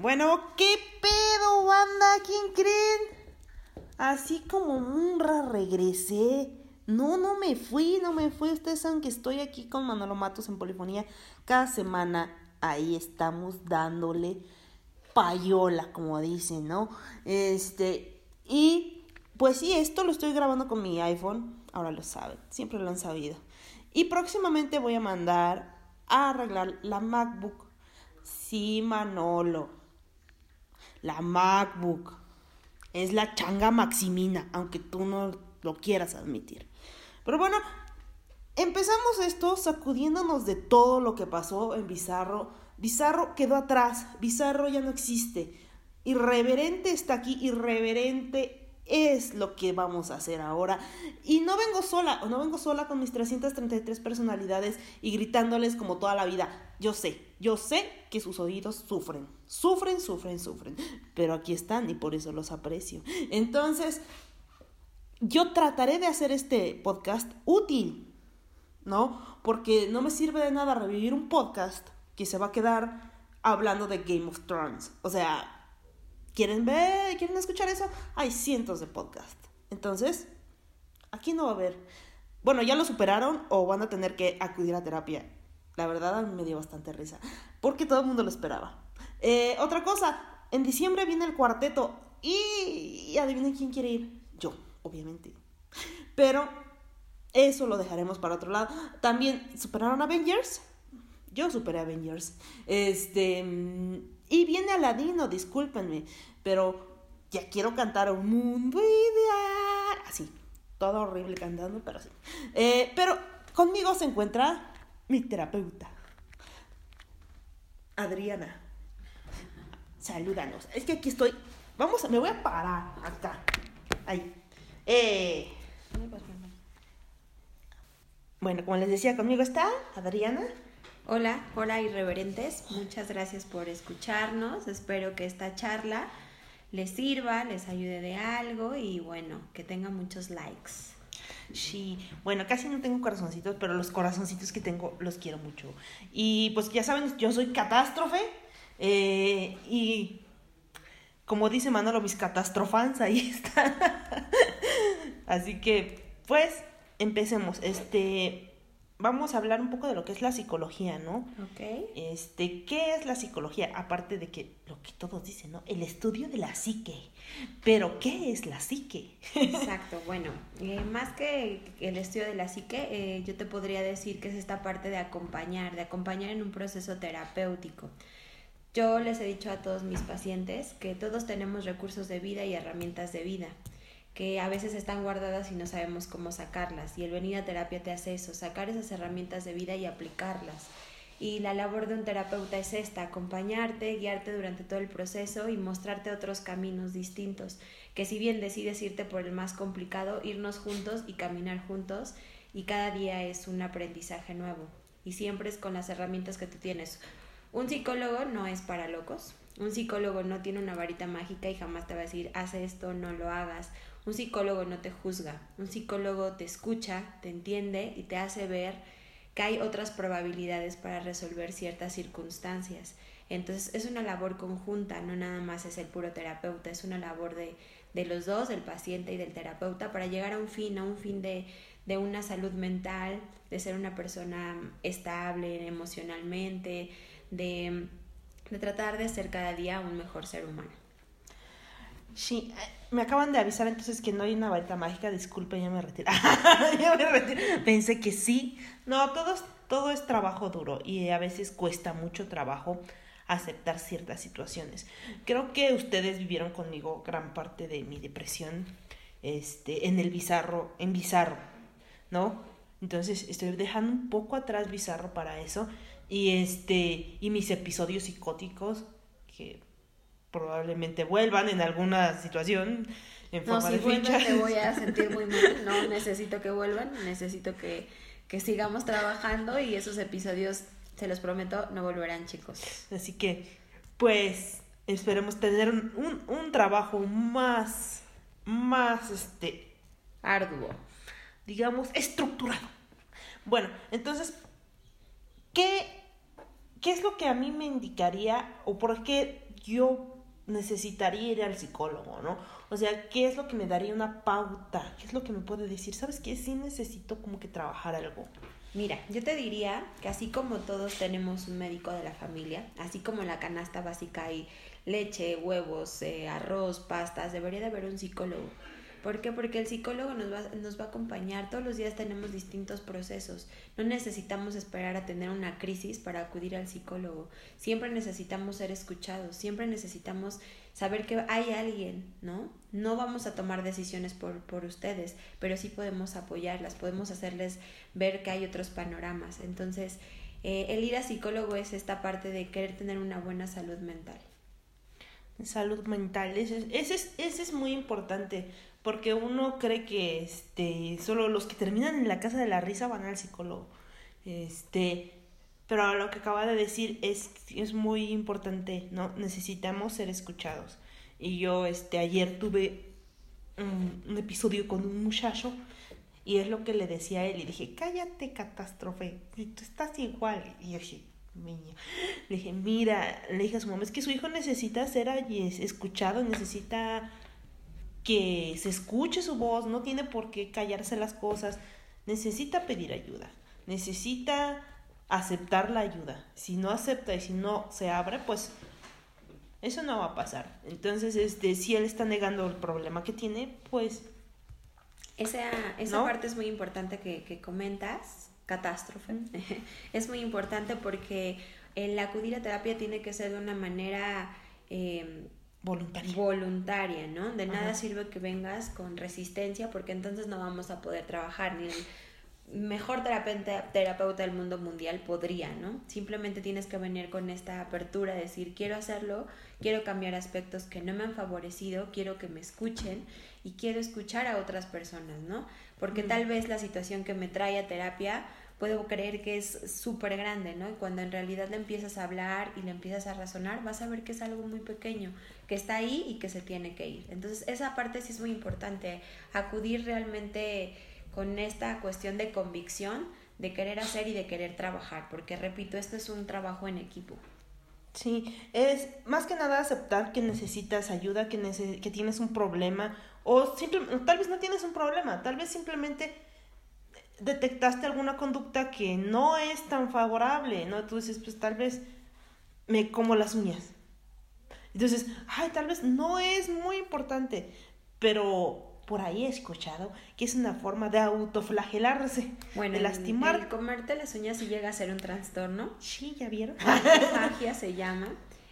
Bueno, ¿qué pedo, banda? ¿Quién creen? Así como Munra regresé. No, no me fui, no me fui. Ustedes saben que estoy aquí con Manolo Matos en Polifonía cada semana. Ahí estamos dándole payola, como dicen, ¿no? Este, y pues sí, esto lo estoy grabando con mi iPhone. Ahora lo saben, siempre lo han sabido. Y próximamente voy a mandar a arreglar la MacBook. Sí, Manolo. La MacBook. Es la changa Maximina, aunque tú no lo quieras admitir. Pero bueno, empezamos esto sacudiéndonos de todo lo que pasó en Bizarro. Bizarro quedó atrás, Bizarro ya no existe. Irreverente está aquí, irreverente es lo que vamos a hacer ahora. Y no vengo sola, no vengo sola con mis 333 personalidades y gritándoles como toda la vida. Yo sé, yo sé que sus oídos sufren, sufren, sufren, sufren. Pero aquí están y por eso los aprecio. Entonces, yo trataré de hacer este podcast útil, ¿no? Porque no me sirve de nada revivir un podcast que se va a quedar hablando de Game of Thrones. O sea, ¿quieren ver? ¿Quieren escuchar eso? Hay cientos de podcasts. Entonces, aquí no va a haber. Bueno, ya lo superaron o van a tener que acudir a terapia. La verdad, a mí me dio bastante risa. Porque todo el mundo lo esperaba. Eh, otra cosa, en diciembre viene el cuarteto. Y, adivinen quién quiere ir. Yo obviamente. Pero eso lo dejaremos para otro lado. También superaron Avengers. Yo superé Avengers. Este. Y viene Aladino, discúlpenme. Pero ya quiero cantar un mundo ideal. Así. Todo horrible cantando, pero sí. Eh, pero conmigo se encuentra mi terapeuta. Adriana. Salúdanos. Es que aquí estoy. Vamos, me voy a parar acá. Ahí. Eh, bueno, como les decía, conmigo está Adriana. Hola, hola irreverentes, muchas gracias por escucharnos, espero que esta charla les sirva, les ayude de algo y bueno, que tenga muchos likes. Sí, bueno, casi no tengo corazoncitos, pero los corazoncitos que tengo los quiero mucho. Y pues ya saben, yo soy catástrofe eh, y como dice Manolo, mis catástrofans, ahí están. Así que, pues, empecemos. Este, vamos a hablar un poco de lo que es la psicología, ¿no? Ok. Este, ¿qué es la psicología? Aparte de que lo que todos dicen, ¿no? El estudio de la psique. Pero, ¿qué es la psique? Exacto, bueno, eh, más que el estudio de la psique, eh, yo te podría decir que es esta parte de acompañar, de acompañar en un proceso terapéutico. Yo les he dicho a todos mis pacientes que todos tenemos recursos de vida y herramientas de vida, que a veces están guardadas y no sabemos cómo sacarlas. Y el venir a terapia te hace eso, sacar esas herramientas de vida y aplicarlas. Y la labor de un terapeuta es esta, acompañarte, guiarte durante todo el proceso y mostrarte otros caminos distintos, que si bien decides irte por el más complicado, irnos juntos y caminar juntos, y cada día es un aprendizaje nuevo. Y siempre es con las herramientas que tú tienes. Un psicólogo no es para locos. Un psicólogo no tiene una varita mágica y jamás te va a decir, haz esto, no lo hagas. Un psicólogo no te juzga. Un psicólogo te escucha, te entiende y te hace ver que hay otras probabilidades para resolver ciertas circunstancias. Entonces es una labor conjunta, no nada más es el puro terapeuta, es una labor de, de los dos, del paciente y del terapeuta, para llegar a un fin, a un fin de, de una salud mental, de ser una persona estable emocionalmente, de, de tratar de ser cada día un mejor ser humano. Sí, eh, me acaban de avisar entonces que no hay una varita mágica, disculpen, ya me retiro. ya me retiro. Pensé que sí. No, todo es, todo es trabajo duro y a veces cuesta mucho trabajo aceptar ciertas situaciones. Creo que ustedes vivieron conmigo gran parte de mi depresión este, en el bizarro, en bizarro, ¿no? Entonces estoy dejando un poco atrás bizarro para eso y este y mis episodios psicóticos que probablemente vuelvan en alguna situación en No, forma si de vuelven ficha. me voy a sentir muy mal. No necesito que vuelvan, necesito que, que sigamos trabajando y esos episodios, se los prometo, no volverán, chicos. Así que, pues, esperemos tener un, un, un trabajo más, más, este, Arduo. digamos, estructurado. Bueno, entonces, ¿qué, ¿qué es lo que a mí me indicaría o por qué yo necesitaría ir al psicólogo, ¿no? O sea, ¿qué es lo que me daría una pauta? ¿Qué es lo que me puede decir? ¿Sabes qué? Sí necesito como que trabajar algo. Mira, yo te diría que así como todos tenemos un médico de la familia, así como en la canasta básica hay leche, huevos, eh, arroz, pastas, debería de haber un psicólogo. ¿Por qué? Porque el psicólogo nos va, nos va a acompañar. Todos los días tenemos distintos procesos. No necesitamos esperar a tener una crisis para acudir al psicólogo. Siempre necesitamos ser escuchados. Siempre necesitamos saber que hay alguien, ¿no? No vamos a tomar decisiones por, por ustedes, pero sí podemos apoyarlas, podemos hacerles ver que hay otros panoramas. Entonces, eh, el ir a psicólogo es esta parte de querer tener una buena salud mental. Salud mental, ese, ese, es, ese es muy importante, porque uno cree que este, solo los que terminan en la casa de la risa van al psicólogo. Este, pero lo que acaba de decir es, es muy importante, ¿no? Necesitamos ser escuchados. Y yo este, ayer tuve un, episodio con un muchacho y es lo que le decía a él y dije, cállate catástrofe, si tú estás igual. Y yo dije, niña. Le dije, mira, le dije a su mamá, es que su hijo necesita ser escuchado, necesita que se escuche su voz, no tiene por qué callarse las cosas, necesita pedir ayuda, necesita aceptar la ayuda. Si no acepta y si no se abre, pues eso no va a pasar. Entonces, este, si él está negando el problema que tiene, pues Esa, esa ¿No? parte es muy importante que, que comentas, catástrofe. es muy importante porque el acudir a terapia tiene que ser de una manera eh, voluntario. voluntaria, ¿no? De nada Ajá. sirve que vengas con resistencia porque entonces no vamos a poder trabajar ni el mejor terapeuta, terapeuta del mundo mundial podría, ¿no? Simplemente tienes que venir con esta apertura, decir, quiero hacerlo, quiero cambiar aspectos que no me han favorecido, quiero que me escuchen y quiero escuchar a otras personas, ¿no? Porque tal vez la situación que me trae a terapia puedo creer que es súper grande, ¿no? Y cuando en realidad le empiezas a hablar y le empiezas a razonar, vas a ver que es algo muy pequeño, que está ahí y que se tiene que ir. Entonces, esa parte sí es muy importante, acudir realmente con esta cuestión de convicción, de querer hacer y de querer trabajar, porque repito, esto es un trabajo en equipo. Sí, es más que nada aceptar que necesitas ayuda, que, nece- que tienes un problema, o simple- tal vez no tienes un problema, tal vez simplemente detectaste alguna conducta que no es tan favorable, ¿no? Tú dices, pues tal vez me como las uñas. Entonces, ay, tal vez no es muy importante, pero por ahí he escuchado que es una forma de autoflagelarse, Bueno, de lastimar. el comerte las uñas sí llega a ser un trastorno, Sí, ¿ya vieron? magia se llama.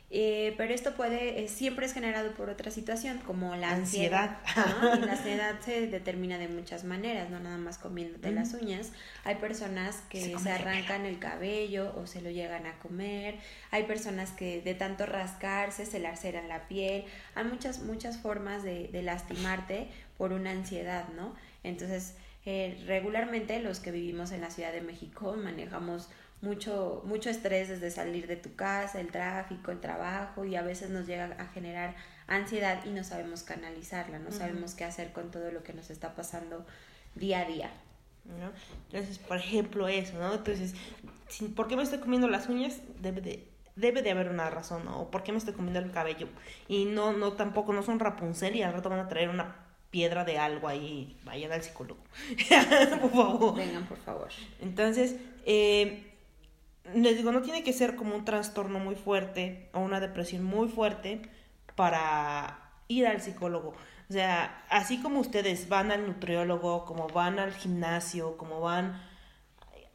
Eh, pero esto puede, eh, siempre es generado por otra situación, como la ansiedad. Ansiedad. ¿no? La ansiedad se determina de muchas maneras, no nada más comiéndote las uñas. Hay personas que Se arrancan el cabello o se lo llegan a comer. Hay personas que de tanto rascarse se laceran la piel. Hay muchas, muchas formas de, de lastimarte por una ansiedad, ¿no? Entonces, eh, regularmente los que vivimos en la Ciudad de México manejamos mucho, mucho estrés desde salir de tu casa, el tráfico, el trabajo y a veces nos llega a generar ansiedad y no sabemos canalizarla, no sabemos qué hacer con todo lo que nos está pasando día a día. ¿no? Entonces, por ejemplo, eso, ¿no? Entonces, ¿por qué me estoy comiendo las uñas? Debe de, debe de haber una razón, ¿no? O ¿por qué me estoy comiendo el cabello? Y no, no, tampoco, no son Rapunzel y al rato van a traer una piedra de algo ahí, vayan al psicólogo, por favor. Vengan, por favor. Entonces, eh, les digo, no tiene que ser como un trastorno muy fuerte o una depresión muy fuerte para ir al psicólogo. O sea, así como ustedes van al nutriólogo, como van al gimnasio, como van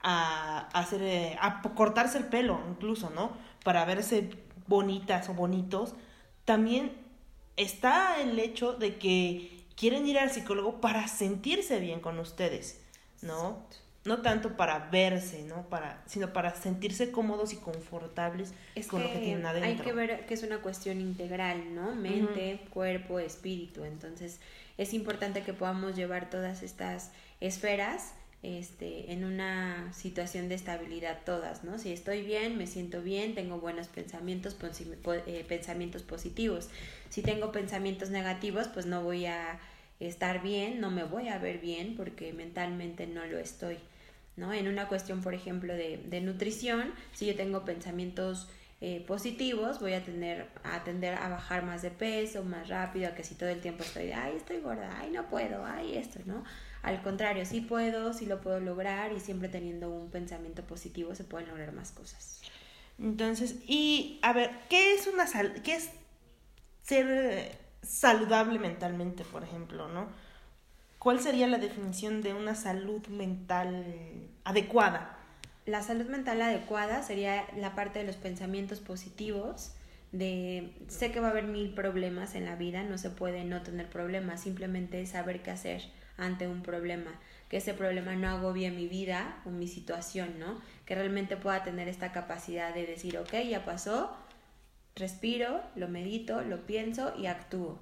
a, hacer, eh, a cortarse el pelo incluso, ¿no? Para verse bonitas o bonitos, también está el hecho de que quieren ir al psicólogo para sentirse bien con ustedes, ¿no? No tanto para verse, ¿no? Para, sino para sentirse cómodos y confortables Es con lo que tienen adentro. hay que ver que es una cuestión integral, ¿no? Mente, cuerpo, espíritu. Entonces, es importante que podamos llevar todas estas esferas este, en una situación de estabilidad todas, ¿no? Si estoy bien, me siento bien, tengo buenos pensamientos, eh, pensamientos positivos. Si tengo pensamientos negativos, pues no voy a estar bien, no me voy a ver bien porque mentalmente no lo estoy, ¿no? En una cuestión, por ejemplo, de, de nutrición, si yo tengo pensamientos eh, positivos, voy a tener a tender a bajar más de peso, más rápido, a que si todo el tiempo estoy de, ay, estoy gorda, ay, no puedo, ay, esto, ¿no? Al contrario, sí puedo, sí lo puedo lograr y siempre teniendo un pensamiento positivo se pueden lograr más cosas. Entonces, y a ver, ¿qué es una sal qué es ser eh, saludable mentalmente, por ejemplo, ¿no? ¿Cuál sería la definición de una salud mental adecuada? La salud mental adecuada sería la parte de los pensamientos positivos, de sé que va a haber mil problemas en la vida, no se puede no tener problemas, simplemente saber qué hacer ante un problema, que ese problema no agobie mi vida o mi situación, ¿no? Que realmente pueda tener esta capacidad de decir, ok, ya pasó, respiro, lo medito, lo pienso y actúo.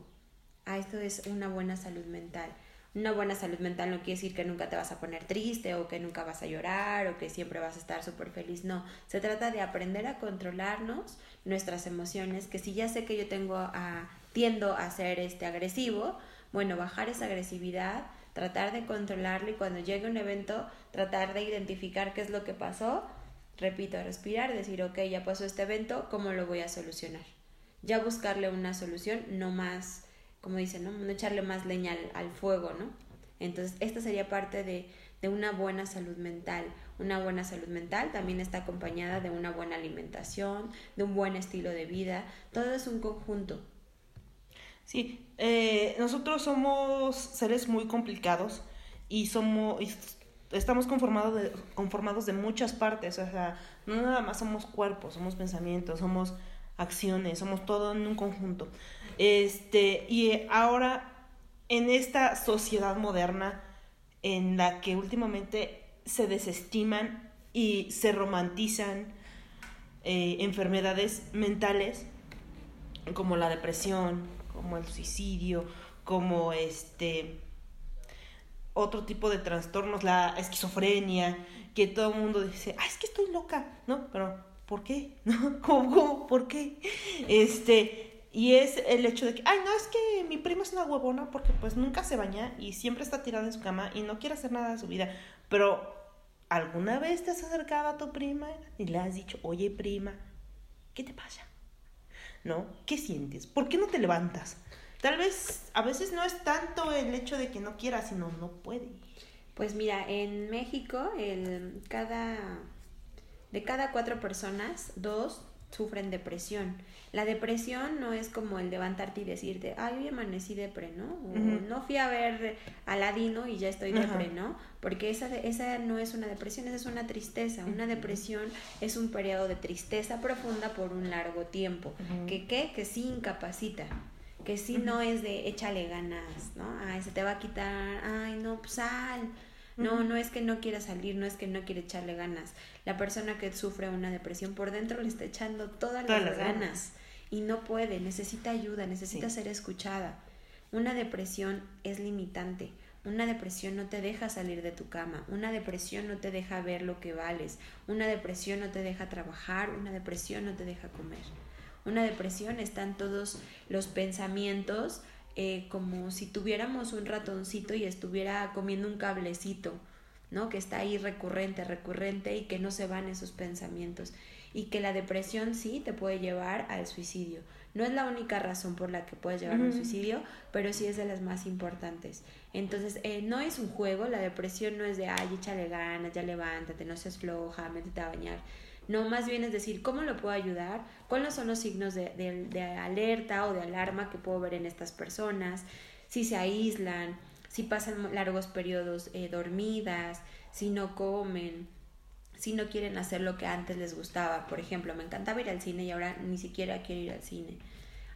Ah, esto es una buena salud mental. Una buena salud mental no quiere decir que nunca te vas a poner triste o que nunca vas a llorar o que siempre vas a estar súper feliz. No, se trata de aprender a controlarnos nuestras emociones, que si ya sé que yo tengo a, tiendo a ser este agresivo, bueno, bajar esa agresividad, tratar de controlarlo y cuando llegue un evento, tratar de identificar qué es lo que pasó, repito, respirar, decir, ok, ya pasó este evento, ¿cómo lo voy a solucionar? Ya buscarle una solución, no más como dicen, ¿no? No echarle más leña al, fuego, ¿no? Entonces, esta sería parte de, de, una buena salud mental. Una buena salud mental también está acompañada de una buena alimentación, de un buen estilo de vida. Todo es un conjunto. Sí, eh, nosotros somos seres muy complicados y somos estamos conformados de, conformados de muchas partes. O sea, no nada más somos cuerpos, somos pensamientos, somos acciones, somos todo en un conjunto. Este, y ahora, en esta sociedad moderna en la que últimamente se desestiman y se romantizan eh, enfermedades mentales como la depresión, como el suicidio, como este otro tipo de trastornos, la esquizofrenia, que todo el mundo dice, ah, es que estoy loca, ¿no? Pero, ¿por qué? ¿No? ¿Cómo, cómo? ¿Por qué? Este, y es el hecho de que, ay, no, es que mi prima es una huevona porque pues nunca se baña y siempre está tirada en su cama y no quiere hacer nada de su vida. Pero, ¿alguna vez te has acercado a tu prima y le has dicho, oye, prima, ¿qué te pasa? ¿No? ¿Qué sientes? ¿Por qué no te levantas? Tal vez a veces no es tanto el hecho de que no quiera, sino no puede. Pues mira, en México, el, cada, de cada cuatro personas, dos sufren depresión. La depresión no es como el levantarte y decirte, ay, hoy amanecí depre, ¿no? O uh -huh. no fui a ver Aladino y ya estoy depre, uh -huh. ¿no? Porque esa, esa no es una depresión, esa es una tristeza. Una depresión es un periodo de tristeza profunda por un largo tiempo. Uh -huh. ¿Que qué? Que sí incapacita que sí no es de échale ganas, ¿no? Ay, se te va a quitar, ay, no, pues sal. No, no es que no quiera salir, no es que no quiere echarle ganas. La persona que sufre una depresión por dentro le está echando todas, todas las, ganas, ganas y no puede, necesita ayuda, necesita sí. ser escuchada. Una depresión es limitante. Una depresión no te deja salir de tu cama, una depresión no te deja ver lo que vales, una depresión no te deja trabajar, una depresión no te deja comer. Una depresión están todos los pensamientos eh, como si tuviéramos un ratoncito y estuviera comiendo un cablecito, ¿no? Que está ahí recurrente, recurrente y que no se van esos pensamientos. Y que la depresión sí te puede llevar al suicidio. No es la única razón por la que puedes llevar a un suicidio, pero sí es de las más importantes. Entonces, eh, no es un juego, la depresión no es de, ay, échale ganas, ya levántate, no seas floja, métete a bañar. No, más bien es decir, ¿cómo lo puedo ayudar? ¿Cuáles son los signos de, de, alerta o de alarma que puedo ver en estas personas? Si se aíslan, si pasan largos periodos eh, dormidas, si no comen, si no quieren hacer lo que antes les gustaba. Por ejemplo, me encantaba ir al cine y ahora ni siquiera quiero ir al cine.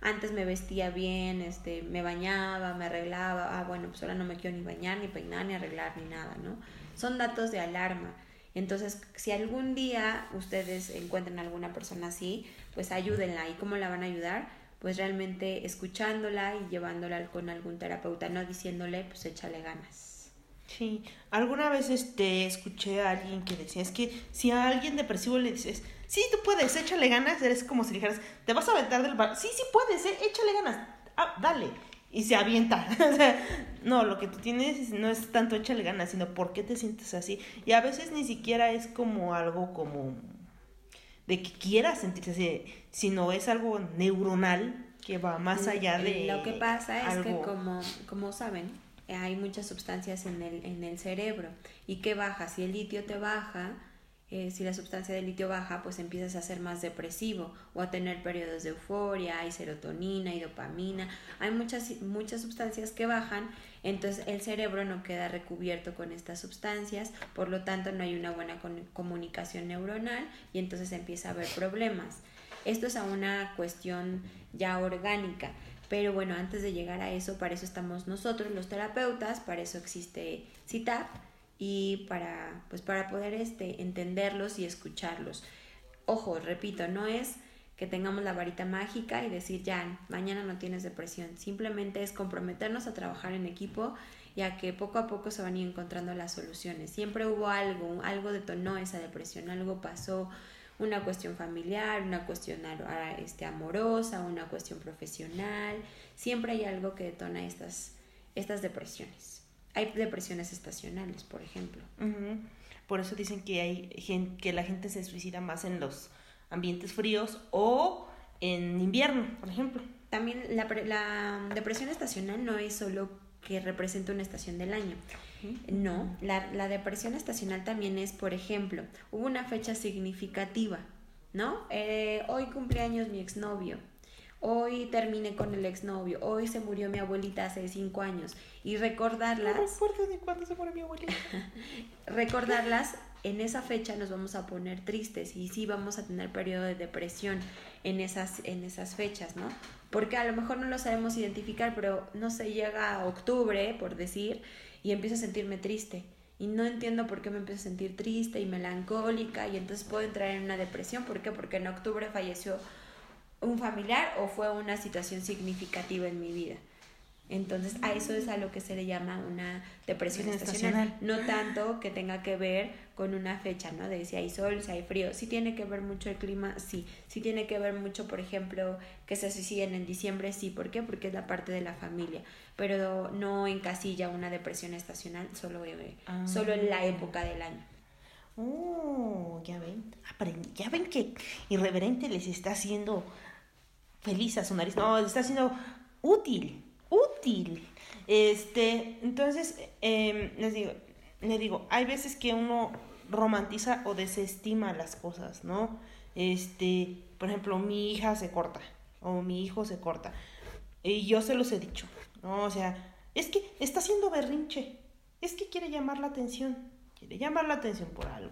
antes me vestía bien, este, me bañaba, me arreglaba, ah, bueno, pues ahora no me quiero ni bañar, ni peinar, ni arreglar, ni nada, ¿no? Son datos de alarma. Entonces, si algún día ustedes encuentran alguna persona así, pues ayúdenla. ¿Y cómo la van a ayudar? Pues realmente escuchándola y llevándola con algún terapeuta, no diciéndole, pues échale ganas. Sí, alguna vez este, escuché a alguien que decía, es que si a alguien depresivo le dices, sí, tú puedes, échale ganas, eres como si dijeras, te vas a aventar del bar, sí, sí puedes, eh, échale ganas, ah, dale, y se avienta. o sea, no, lo que tú tienes no es tanto échale ganas, sino por qué te sientes así. Y a veces ni siquiera es como algo como de que quieras sentirse así, sino es algo neuronal que va más allá de... Lo que pasa es que como, como saben, hay muchas sustancias en el, en el cerebro y que baja, si el litio te baja, eh, si la sustancia de litio baja, pues empiezas a ser más depresivo o a tener periodos de euforia, hay serotonina y dopamina, hay muchas, muchas sustancias que bajan, entonces el cerebro no queda recubierto con estas sustancias, por lo tanto no hay una buena comunicación neuronal y entonces empieza a haber problemas. Esto es a una cuestión ya orgánica. Pero bueno, antes de llegar a eso, para eso estamos nosotros los terapeutas, para eso existe CITAP, y para, pues para poder este, entenderlos y escucharlos. Ojo, repito, no es que tengamos la varita mágica y decir ya, mañana no tienes depresión. Simplemente es comprometernos a trabajar en equipo y a que poco a poco se van a ir encontrando las soluciones. Siempre hubo algo, algo detonó esa depresión, algo pasó, una cuestión familiar, una cuestión este, amorosa, una cuestión profesional. Siempre hay algo que detona estas, estas depresiones. Hay depresiones estacionales, por ejemplo. Por eso dicen que hay gente, que la gente se suicida más en los ambientes fríos o en invierno, por ejemplo. También la, la depresión estacional no es solo que representa una estación del año. No, la, la, depresión estacional también es, por ejemplo, hubo una fecha significativa, ¿no? Eh, hoy cumpleaños mi exnovio, hoy terminé con el exnovio, hoy se murió mi abuelita hace cinco años y recordarlas. No recuerdo de cuándo se murió mi abuelita. recordarlas, en esa fecha nos vamos a poner tristes y sí vamos a tener periodo de depresión en esas, en esas fechas, ¿no? Porque a lo mejor no lo sabemos identificar, pero no se llega a octubre, por decir, y empiezo a sentirme triste. Y no entiendo por qué me empiezo a sentir triste y melancólica y entonces puedo entrar en una depresión. ¿Por qué? Porque en octubre falleció un familiar o fue una situación significativa en mi vida. Entonces, a eso es a lo que se le llama una depresión estacional. No tanto que tenga que ver con una fecha, ¿no? De si hay sol, si hay frío. Sí tiene que ver mucho el clima, sí. Sí tiene que ver mucho, por ejemplo, que se suiciden en diciembre, sí. ¿Por qué? Porque es la parte de la familia. Pero no encasilla una depresión estacional solo, solo en la ah. época del año. Oh, ya ven. Ya ven que irreverente les está haciendo feliz a su nariz. No, está haciendo útil, útil. Este, entonces, em, les digo, les digo, hay veces que uno romantiza o desestima las cosas, ¿no? Este, por ejemplo, mi hija se corta o mi hijo se corta. Y yo se los he dicho, ¿no? O sea, es que está haciendo berrinche. Es que quiere llamar la atención. Quiere llamar la atención por algo.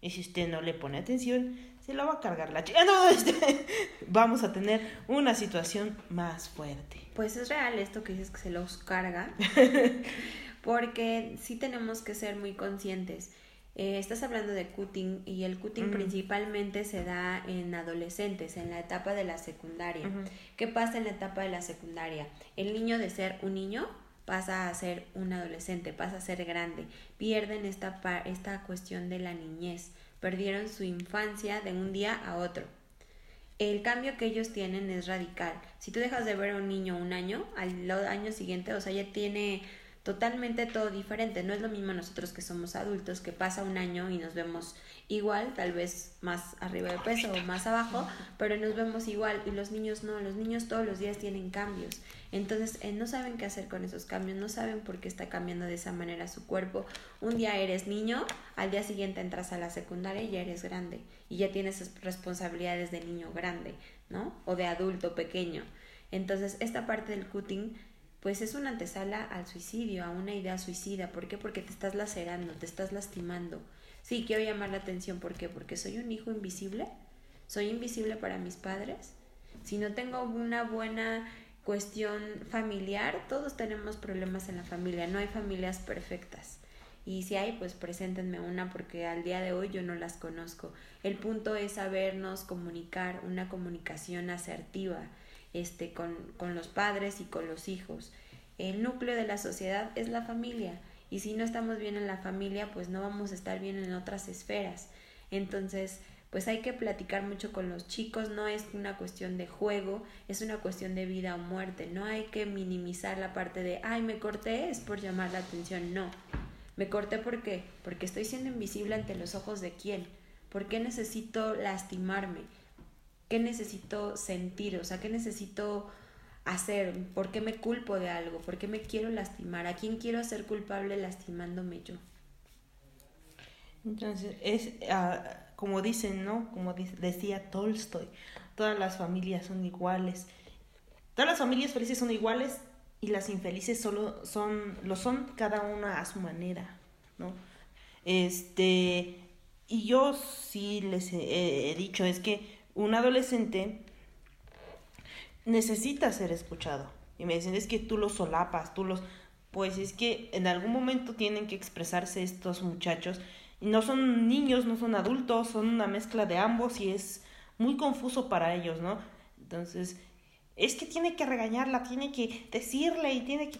Y si usted no le pone atención, se la va a cargar la chica. No, este, vamos a tener una situación más fuerte. Pues es real esto que dices que se los carga, porque sí tenemos que ser muy conscientes. Eh, estás hablando de cutting y el cutting principalmente se da en adolescentes, en la etapa de la secundaria. ¿Qué pasa en la etapa de la secundaria? El niño de ser un niño pasa a ser un adolescente, pasa a ser grande. Pierden esta, esta cuestión de la niñez perdieron su infancia de un día a otro. El cambio que ellos tienen es radical. Si tú dejas de ver a un niño un año, al año siguiente, o sea, ya tiene totalmente todo diferente. No es lo mismo nosotros que somos adultos, que pasa un año y nos vemos igual, tal vez más arriba de peso o más abajo, pero nos vemos igual. Y los niños no, los niños todos los días tienen cambios. Entonces eh, no saben qué hacer con esos cambios, no saben por qué está cambiando de esa manera su cuerpo. Un día eres niño, al día siguiente entras a la secundaria y ya eres grande y ya tienes responsabilidades de niño grande, ¿no? O de adulto pequeño. Entonces esta parte del cutting pues es una antesala al suicidio, a una idea suicida. ¿Por qué? Porque te estás lacerando, te estás lastimando. Sí, quiero llamar la atención. ¿Por qué? Porque soy un hijo invisible. Soy invisible para mis padres Si no tengo una buena cuestión familiar, todos tenemos problemas en la familia, no hay familias perfectas. Y si hay, pues preséntenme una porque al día de hoy yo no las conozco. El punto es sabernos comunicar, una comunicación asertiva este, con, con los padres y con los hijos. El núcleo de la sociedad es la familia y si no estamos bien en la familia, pues no vamos a estar bien en otras esferas. Entonces, pues hay que platicar mucho con los chicos, no es una cuestión de juego, es una cuestión de vida o muerte, no hay que minimizar la parte de, ay, me corté, es por llamar la atención, no, me corté porque, porque estoy siendo invisible ante los ojos de quién, ¿por qué necesito lastimarme? ¿Qué necesito sentir? O sea, ¿qué necesito hacer? ¿Por qué me culpo de algo? ¿Por qué me quiero lastimar? ¿A quién quiero hacer culpable lastimándome yo? Entonces, es ah, como dicen, ¿no? Como decía Tolstoy, todas las familias son iguales. Todas las familias felices son iguales y las infelices solo son, lo son cada una a su manera, ¿no? Este, y yo sí les he dicho, es que un adolescente necesita ser escuchado. Y me dicen, es que tú los solapas, tú los... Pues es que en algún momento tienen que expresarse estos muchachos no son niños, no son adultos, son una mezcla de ambos y es muy confuso para ellos, ¿no? Entonces, es que tiene que regañarla, tiene que decirle y tiene que...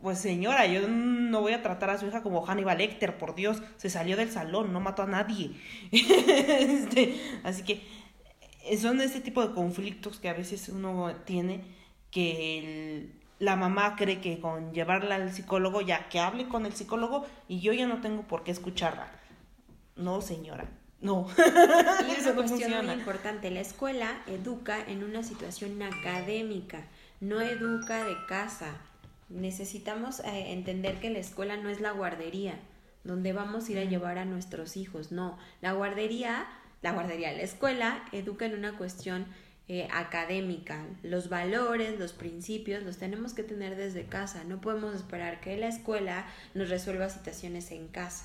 Pues señora, yo no voy a tratar a su hija como Hannibal Lecter, por Dios, se salió del salón, no mató a nadie. este, así que son ese tipo de conflictos que a veces uno tiene que el, la mamá cree que con llevarla al psicólogo ya que hable con el psicólogo y yo ya no tengo por qué escucharla. No, señora. No. Y una cuestión muy importante, la escuela educa en una situación académica, no educa de casa. Necesitamos eh, entender que la escuela no es la guardería, donde vamos a ir a llevar a nuestros hijos, no. La guardería, la guardería, la escuela educa en una cuestión eh, académica. Los valores, los principios los tenemos que tener desde casa. No podemos esperar que la escuela nos resuelva situaciones en casa.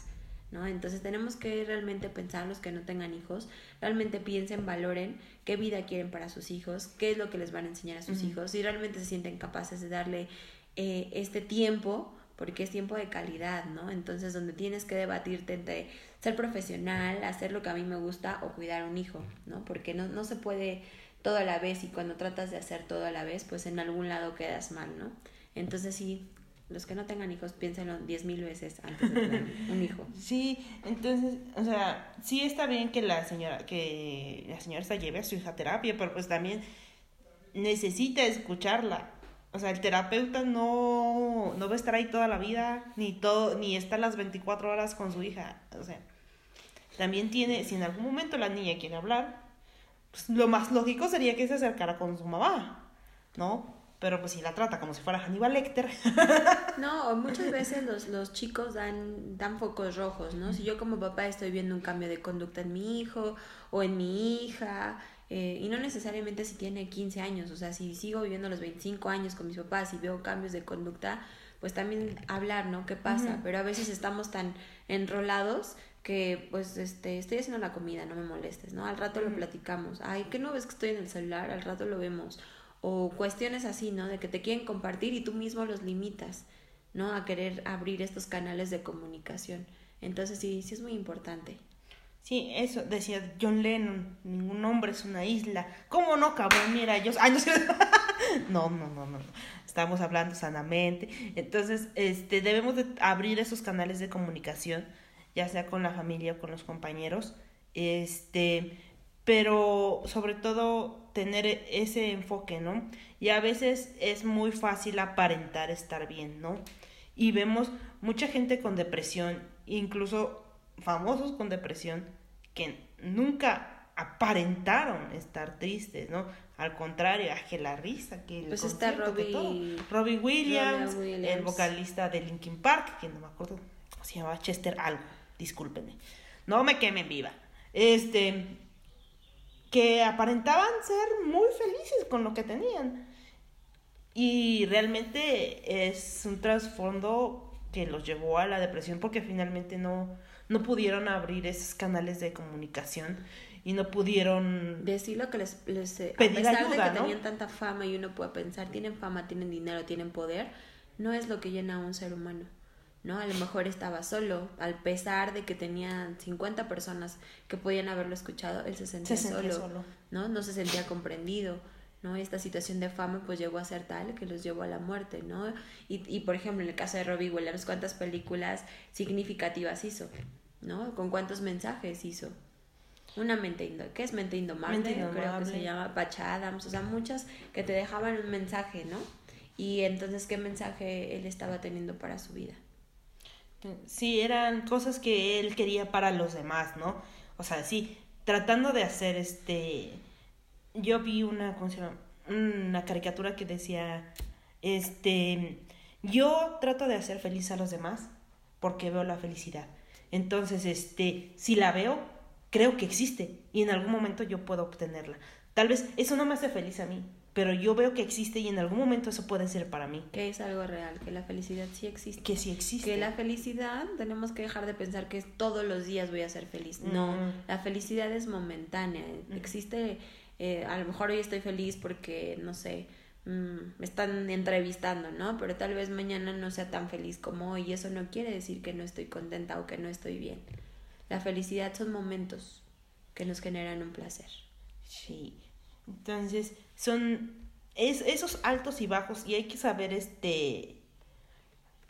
¿no? Entonces tenemos que realmente pensar los que no tengan hijos, realmente piensen, valoren qué vida quieren para sus hijos, qué es lo que les van a enseñar a sus hijos, si realmente se sienten capaces de darle eh, este tiempo, porque es tiempo de calidad, ¿no? Entonces donde tienes que debatirte entre ser profesional, hacer lo que a mí me gusta o cuidar a un hijo, ¿no? Porque no, no se puede todo a la vez y cuando tratas de hacer todo a la vez, pues en algún lado quedas mal, ¿no? Entonces sí, los que no tengan hijos, piénsenlo diez mil veces antes de tener un hijo. Sí, entonces, o sea, sí está bien que la señora, que la señora se lleve a su hija a terapia, pero pues también necesita escucharla. O sea, el terapeuta no, no va a estar ahí toda la vida, ni todo, ni está las 24 horas con su hija. O sea, también tiene, si en algún momento la niña quiere hablar, pues, lo más lógico sería que se acercara con su mamá, ¿no? Pero pues si la trata como si fuera Hannibal Lecter. No, muchas veces los, los chicos dan, dan focos rojos, ¿no? Si yo como papá estoy viendo un cambio de conducta en mi hijo o en mi hija, eh, y no necesariamente si tiene 15 años, o sea, si sigo viviendo los 25 años con mis papás y veo cambios de conducta, pues también hablar, ¿no? ¿Qué pasa? Pero a veces estamos tan enrolados que pues este estoy haciendo la comida, no me molestes, ¿no? Al rato lo platicamos. Ay, ¿qué no ves que estoy en el celular? Al rato lo vemos. O cuestiones así, ¿no? De que te quieren compartir y tú mismo los limitas, ¿no? A querer abrir estos canales de comunicación. Entonces sí, sí es muy importante. Sí, eso decía John Lennon, ningún hombre es una isla. ¿Cómo no, cabrón? Mira, yo... Ay, no, no, no, no, no. Estamos hablando sanamente. Entonces, este, debemos de abrir esos canales de comunicación ya sea con la familia o con los compañeros, este, pero sobre todo tener ese enfoque, ¿no? Y a veces es muy fácil aparentar estar bien, ¿no? Y vemos mucha gente con depresión, incluso famosos con depresión, que nunca aparentaron estar tristes, ¿no? Al contrario, que la risa, que el pues está Robbie, Robbie Williams, el vocalista de Linkin Park, que no me acuerdo cómo se llamaba, Chester algo discúlpenme, no me quemen viva, este, que aparentaban ser muy felices con lo que tenían. Y realmente es un trasfondo que los llevó a la depresión porque finalmente no, no pudieron abrir esos canales de comunicación y no pudieron Decirlo que les, les eh, Pedir a pesar ayuda, de que ¿no? tenían tanta fama y uno puede pensar, tienen fama, tienen dinero, tienen poder, no es lo que llena a un ser humano. ¿no? A lo mejor estaba solo, al pesar de que tenía 50 personas que podían haberlo escuchado, él se sentía, Se sentía solo, solo. ¿no? No se sentía comprendido, ¿no? Esta situación de fama pues llegó a ser tal que los llevó a la muerte, ¿no? Y, y por ejemplo, en el caso de Robbie Williams, ¿cuántas películas significativas hizo? ¿No? ¿Con cuántos mensajes hizo? Una mente indomable, ¿qué es mente indomable? Mente Creo que se llama Patch Adams, o sea, muchas que te dejaban un mensaje, ¿no? Y entonces, ¿qué mensaje él estaba teniendo para su vida? Sí, eran cosas que él quería para los demás, ¿no? O sea, sí, tratando de hacer este... Yo vi una, ¿cómo se llama? Una caricatura que decía, este, yo trato de hacer feliz a los demás porque veo la felicidad. Entonces, este, si la veo, creo que existe y en algún momento yo puedo obtenerla. Tal vez eso no me hace feliz a mí, pero yo veo que existe y en algún momento eso puede ser para mí. Que es algo real, que la felicidad sí existe. Que sí existe. Que la felicidad tenemos que dejar de pensar que todos los días voy a ser feliz. No, la felicidad es momentánea. Existe, eh, a lo mejor hoy estoy feliz porque, no sé, mm, me están entrevistando, ¿no? Pero tal vez mañana no sea tan feliz como hoy y eso no quiere decir que no estoy contenta o que no estoy bien. La felicidad son momentos que nos generan un placer. Sí. Entonces, son es, esos altos y bajos y hay que saber este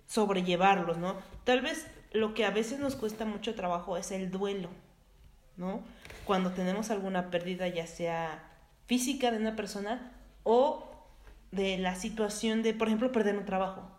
sobrellevarlos, ¿no? Tal vez lo que a veces nos cuesta mucho trabajo es el duelo, ¿no? Cuando tenemos alguna pérdida, ya sea física de una persona o de la situación de, por ejemplo, perder un trabajo.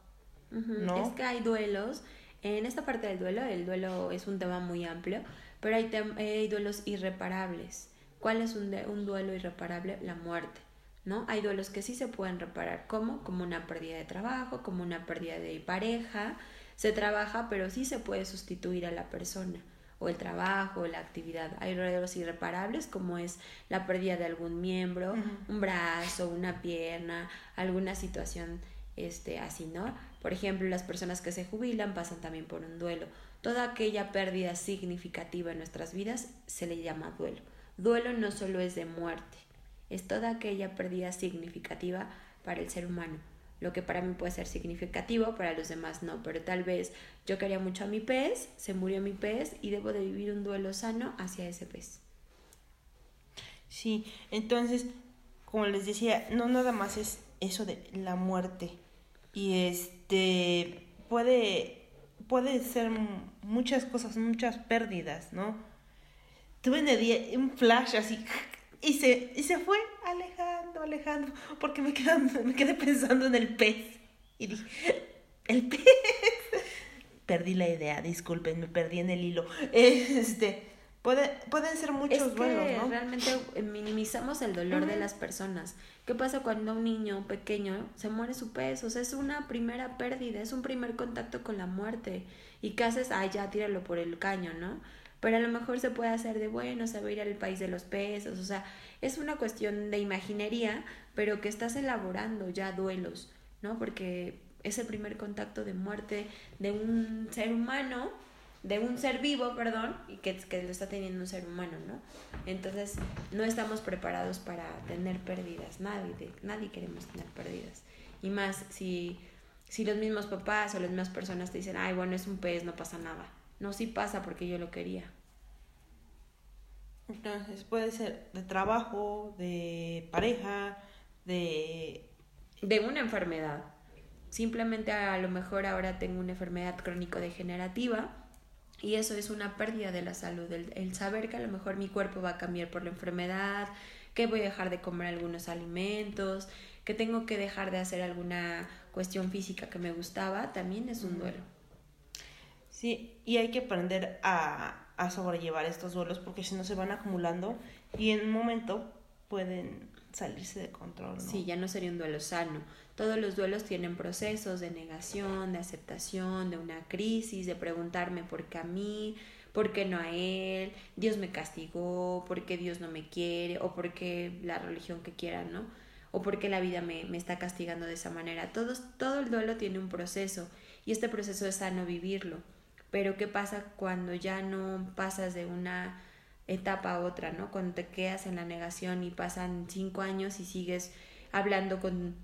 ¿No? Es que hay duelos. En esta parte del duelo, el duelo es un tema muy amplio, pero hay, tem- hay duelos irreparables. ¿Cuál es un, de- un duelo irreparable? La muerte, ¿no? Hay duelos que sí se pueden reparar, ¿cómo? Como una pérdida de trabajo, como una pérdida de pareja. Se trabaja, pero sí se puede sustituir a la persona, o el trabajo, la actividad. Hay duelos irreparables, como es la pérdida de algún miembro, un brazo, una pierna, alguna situación este, así, ¿no? Por ejemplo, las personas que se jubilan pasan también por un duelo. Toda aquella pérdida significativa en nuestras vidas se le llama duelo. Duelo no solo es de muerte, es toda aquella pérdida significativa para el ser humano. Lo que para mí puede ser significativo, para los demás no, pero tal vez yo quería mucho a mi pez, se murió mi pez y debo de vivir un duelo sano hacia ese pez. Sí, entonces, como les decía, no nada más es eso de la muerte. Y este puede puede ser muchas cosas, muchas pérdidas, ¿no? Tuve un flash así y se, y se fue alejando, alejando, porque me quedé, me quedé pensando en el pez. Y dije, el pez. Perdí la idea, disculpen, me perdí en el hilo. Este, puede, pueden ser muchos es que duelos, ¿no? realmente eh, minimizamos el dolor de Ujú. las personas. ¿Qué pasa cuando un niño pequeño se muere su pez? O sea, es una primera pérdida, es un primer contacto con la muerte. ¿Y qué haces? Ah, ya, tíralo por el caño, ¿no? Pero a lo mejor se puede hacer de, bueno, se va a ir al país de los peces. O sea, es una cuestión de imaginería, pero que estás elaborando ya duelos, ¿no? Porque es el primer contacto de muerte de un ser humano de un ser vivo, perdón, y que, que lo está teniendo un ser humano, ¿no? Entonces, no estamos preparados para tener pérdidas, nadie, nadie queremos tener pérdidas. Y más si, si los mismos papás o las mismas personas te dicen, ay, bueno, es un pez, no pasa nada. No, sí pasa porque yo lo quería. Entonces puede ser de trabajo, de pareja, de... De una enfermedad. Simplemente a lo mejor ahora tengo una enfermedad crónico-degenerativa y eso es una pérdida de la salud. El, el saber que a lo mejor mi cuerpo va a cambiar por la enfermedad, que voy a dejar de comer algunos alimentos, que tengo que dejar de hacer alguna cuestión física que me gustaba, también es un duelo. Sí, y hay que aprender a, a sobrellevar estos duelos porque si no se van acumulando y en un momento pueden salirse de control, ¿no? Sí, ya no sería un duelo sano. Todos los duelos tienen procesos de negación, de aceptación, de una crisis, de preguntarme por qué a mí, por qué no a él, Dios me castigó, por qué Dios no me quiere, o por qué la religión que quieran, ¿no? O por qué la vida me, me está castigando de esa manera. Todos, todo el duelo tiene un proceso y este proceso es sano vivirlo. Pero ¿qué pasa cuando ya no pasas de una etapa a otra, ¿no? Cuando te quedas en la negación y pasan cinco años y sigues hablando con,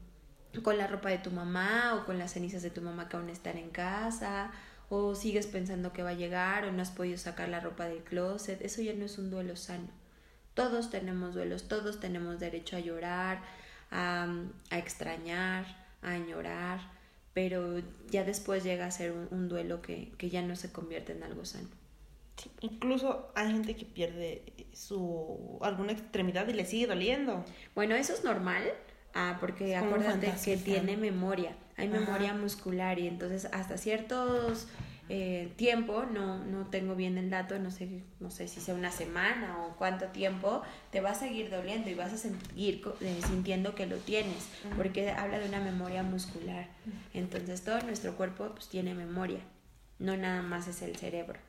con la ropa de tu mamá o con las cenizas de tu mamá que aún están en casa o sigues pensando que va a llegar o no has podido sacar la ropa del closet, eso ya no es un duelo sano. Todos tenemos duelos, todos tenemos derecho a llorar, a, a extrañar, a añorar, pero ya después llega a ser un, un duelo que, que ya no se convierte en algo sano. Sí, incluso hay gente que pierde su alguna extremidad y le sigue doliendo. Bueno, eso es normal, ah, porque acuérdate que tiene memoria, hay Ajá. memoria muscular y entonces hasta ciertos eh, tiempo, no, no tengo bien el dato, no sé, no sé si sea una semana o cuánto tiempo, te va a seguir doliendo y vas a seguir eh, sintiendo que lo tienes, porque habla de una memoria muscular. Entonces todo nuestro cuerpo pues tiene memoria, no nada más es el cerebro,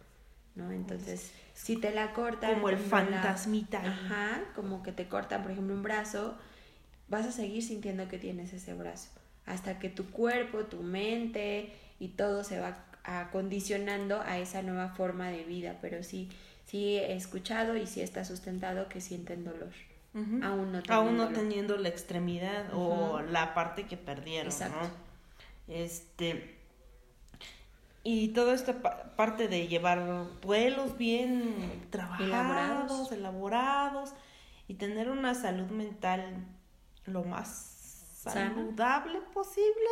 ¿no? Entonces, si te la cortan... Como el la- fantasmita. Ajá, como que te cortan, por ejemplo, un brazo, vas a seguir sintiendo que tienes ese brazo, hasta que tu cuerpo, tu mente y todo se va acondicionando a esa nueva forma de vida, pero sí, sí he escuchado y sí está sustentado que sienten dolor, aún no Aún no teniendo la extremidad o la parte que perdieron, Exacto. ¿no? Este y toda esta pa- parte de llevar vuelos bien trabajados, Elaborados. elaborados y tener una salud mental lo más saludable posible,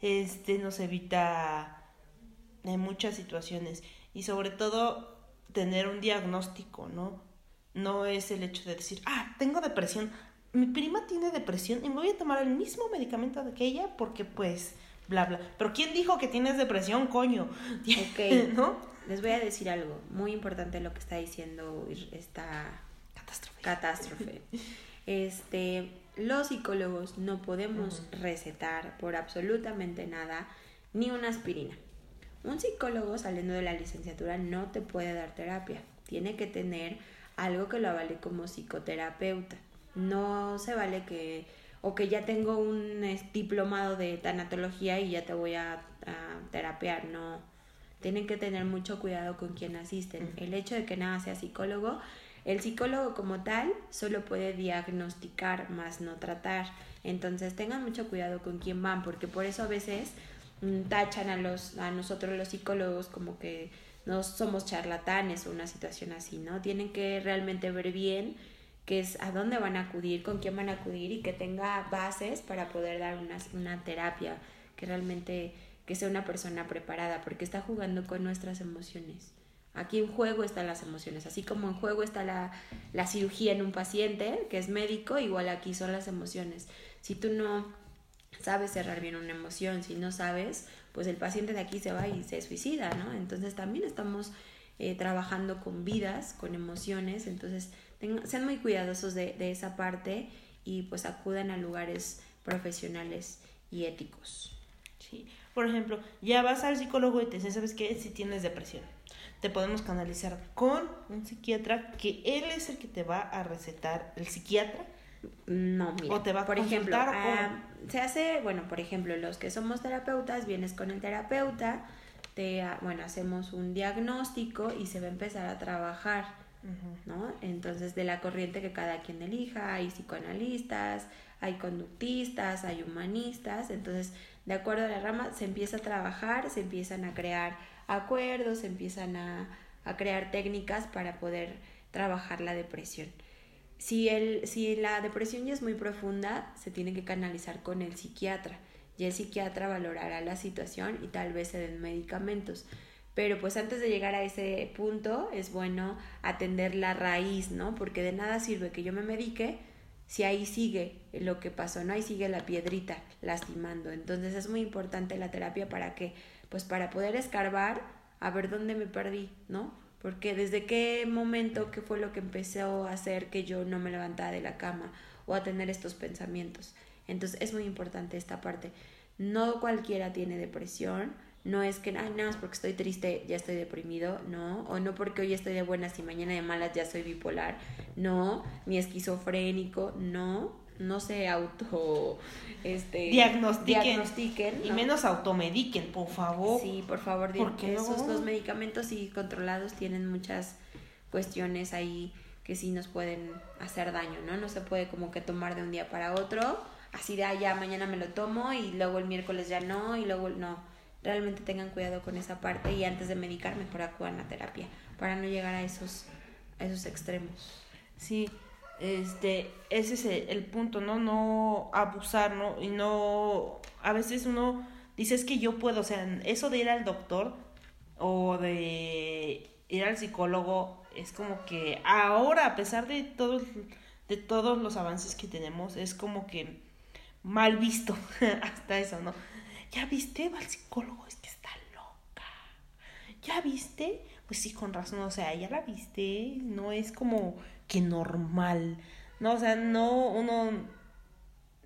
este nos evita en muchas situaciones y sobre todo tener un diagnóstico, ¿no? No es el hecho de decir, ah, tengo depresión, mi prima tiene depresión y me voy a tomar el mismo medicamento de que ella porque pues, bla, bla. Pero ¿quién dijo que tienes depresión, coño? Ok. ¿No? Les voy a decir algo muy importante lo que está diciendo esta Catástrofe. catástrofe. Este, los psicólogos no podemos recetar por absolutamente nada ni una aspirina. Un psicólogo saliendo de la licenciatura no te puede dar terapia. Tiene que tener algo que lo avale como psicoterapeuta. No se vale que o que ya tengo un diplomado de tanatología y ya te voy a, a terapear. No, tienen que tener mucho cuidado con quien asisten. El hecho de que nada sea psicólogo, el psicólogo como tal solo puede diagnosticar más no tratar. Entonces tengan mucho cuidado con quién van, porque por eso a veces tachan a los a nosotros los psicólogos como que no somos charlatanes o una situación así, ¿no? Tienen que realmente ver bien qué es a dónde van a acudir, con quién van a acudir y que tenga bases para poder dar una, una terapia, que realmente que sea una persona preparada, porque está jugando con nuestras emociones. Aquí en juego están las emociones, así como en juego está la, la cirugía en un paciente que es médico, igual aquí son las emociones. Si tú no sabes cerrar bien una emoción, si no sabes, pues el paciente de aquí se va y se suicida, ¿no? Entonces también estamos eh, trabajando con vidas, con emociones, entonces sean muy cuidadosos de, de esa parte y pues acudan a lugares profesionales y éticos. Sí. Por ejemplo, ya vas al psicólogo y te dice, ¿sabes qué? Si tienes depresión. Te podemos canalizar con un psiquiatra que él es el que te va a recetar, el psiquiatra. No, mira, ¿O te va a por ejemplo, ah, se hace, bueno, por ejemplo, los que somos terapeutas, vienes con el terapeuta, te, ah, bueno, hacemos un diagnóstico y se va a empezar a trabajar, ¿no? Entonces, de la corriente que cada quien elija, hay psicoanalistas, hay conductistas, hay humanistas, entonces, de acuerdo a la rama, se empieza a trabajar, se empiezan a crear acuerdos, se empiezan a, a crear técnicas para poder trabajar la depresión. Si, el, si la depresión ya es muy profunda, se tiene que canalizar con el psiquiatra. Y el psiquiatra valorará la situación y tal vez se den medicamentos. Pero pues antes de llegar a ese punto es bueno atender la raíz, ¿no? Porque de nada sirve que yo me medique si ahí sigue lo que pasó, ¿no? Ahí sigue la piedrita lastimando. Entonces es muy importante la terapia para que, pues para poder escarbar a ver dónde me perdí, ¿no? Porque desde qué momento, qué fue lo que empezó a hacer que yo no me levantara de la cama o a tener estos pensamientos. Entonces es muy importante esta parte. No cualquiera tiene depresión, no es que, ay, no, es porque estoy triste, ya estoy deprimido, no, o no porque hoy estoy de buenas y mañana de malas ya soy bipolar, no, ni esquizofrénico, no, no se auto, este, Diagnostiquen. diagnostiquen, Y ¿no? menos automediquen, por favor. Sí, por favor, Porque esos no. los medicamentos y controlados tienen muchas cuestiones ahí que sí nos pueden hacer daño, ¿no? No se puede como que tomar de un día para otro, así de, ah, ya mañana me lo tomo y luego el miércoles ya no y luego no. Realmente tengan cuidado con esa parte y antes de medicar mejor acudan a terapia para no llegar a esos, a esos extremos. Sí, este, ese es el, punto, ¿no? No abusar, ¿no? Y no, a veces uno dice es que yo puedo, o sea, eso de ir al doctor o de ir al psicólogo es como que ahora, a pesar de todos, de todos los avances que tenemos, es como que mal visto hasta eso, ¿no? ¿Ya viste? Va al psicólogo, es que está loca. ¿Ya viste? Pues sí, con razón, o sea, ya la viste, no es como que normal, ¿no? O sea, no, uno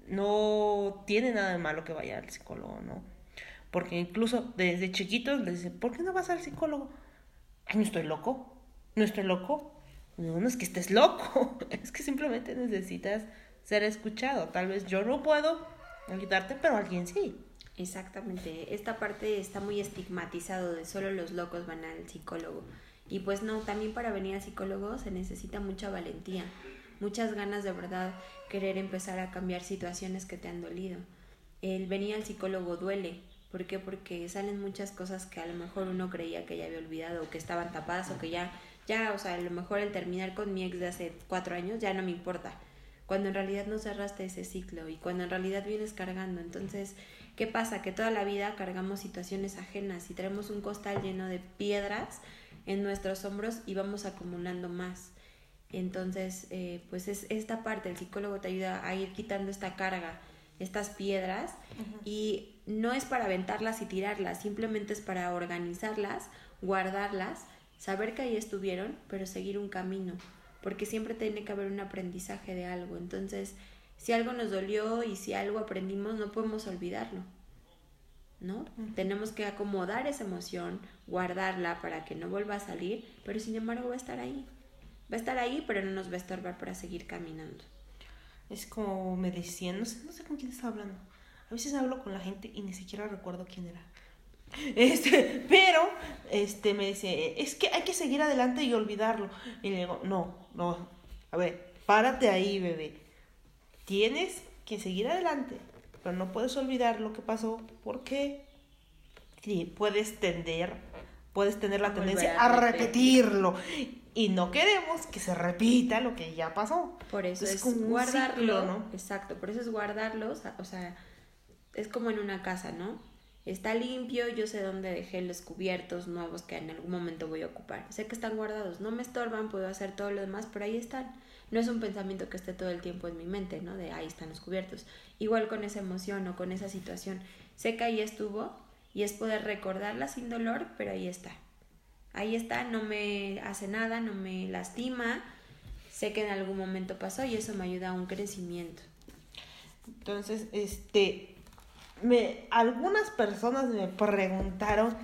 no tiene nada de malo que vaya al psicólogo, ¿no? Porque incluso desde chiquitos les dicen, ¿por qué no vas al psicólogo? Ay, no estoy loco, no estoy loco. No, no es que estés loco, es que simplemente necesitas ser escuchado. Tal vez yo no puedo ayudarte, pero alguien sí. Exactamente, esta parte está muy estigmatizado de solo los locos van al psicólogo. Y pues no, también para venir al psicólogo se necesita mucha valentía, muchas ganas de verdad querer empezar a cambiar situaciones que te han dolido. El venir al psicólogo duele. ¿Por qué? Porque salen muchas cosas que a lo mejor uno creía que ya había olvidado o que estaban tapadas o que ya, ya, o sea, a lo mejor el terminar con mi ex de hace cuatro años ya no me importa. Cuando en realidad no cerraste ese ciclo y cuando en realidad vienes cargando. Entonces, ¿qué pasa? Que toda la vida cargamos situaciones ajenas y traemos un costal lleno de piedras en nuestros hombros y vamos acumulando más. Entonces, eh, pues es esta parte, el psicólogo te ayuda a ir quitando esta carga, estas piedras, y no es para aventarlas y tirarlas, simplemente es para organizarlas, guardarlas, saber que ahí estuvieron, pero seguir un camino, porque siempre tiene que haber un aprendizaje de algo. Entonces, si algo nos dolió y si algo aprendimos, no podemos olvidarlo. ¿No? Tenemos que acomodar esa emoción, guardarla para que no vuelva a salir, pero sin embargo va a estar ahí. Va a estar ahí, pero no nos va a estorbar para seguir caminando. Es como me decían, no sé, no sé con quién estaba hablando. A veces hablo con la gente y ni siquiera recuerdo quién era. Este, pero este me dice, es que hay que seguir adelante y olvidarlo. Y le digo, no, no, a ver, párate ahí, bebé. Tienes que seguir adelante pero no puedes olvidar lo que pasó porque sí, puedes tender, puedes tener la tendencia a, repetirlo y no queremos que se repita lo que ya pasó. Por eso es, guardarlo, ¿no? Exacto, por eso es guardarlo, o sea, es como en una casa, ¿no? Está limpio, yo sé dónde dejé los cubiertos nuevos que en algún momento voy a ocupar. Sé que están guardados, no me estorban, puedo hacer todo lo demás, pero ahí están no es un pensamiento que esté todo el tiempo en mi mente, ¿no? De ahí están los cubiertos. Igual con esa emoción o con esa situación. Sé que ahí estuvo y es poder recordarla sin dolor, pero ahí está. Ahí está, no me hace nada, no me lastima. Sé que en algún momento pasó y eso me ayuda a un crecimiento. Entonces, este, me, algunas personas me preguntaron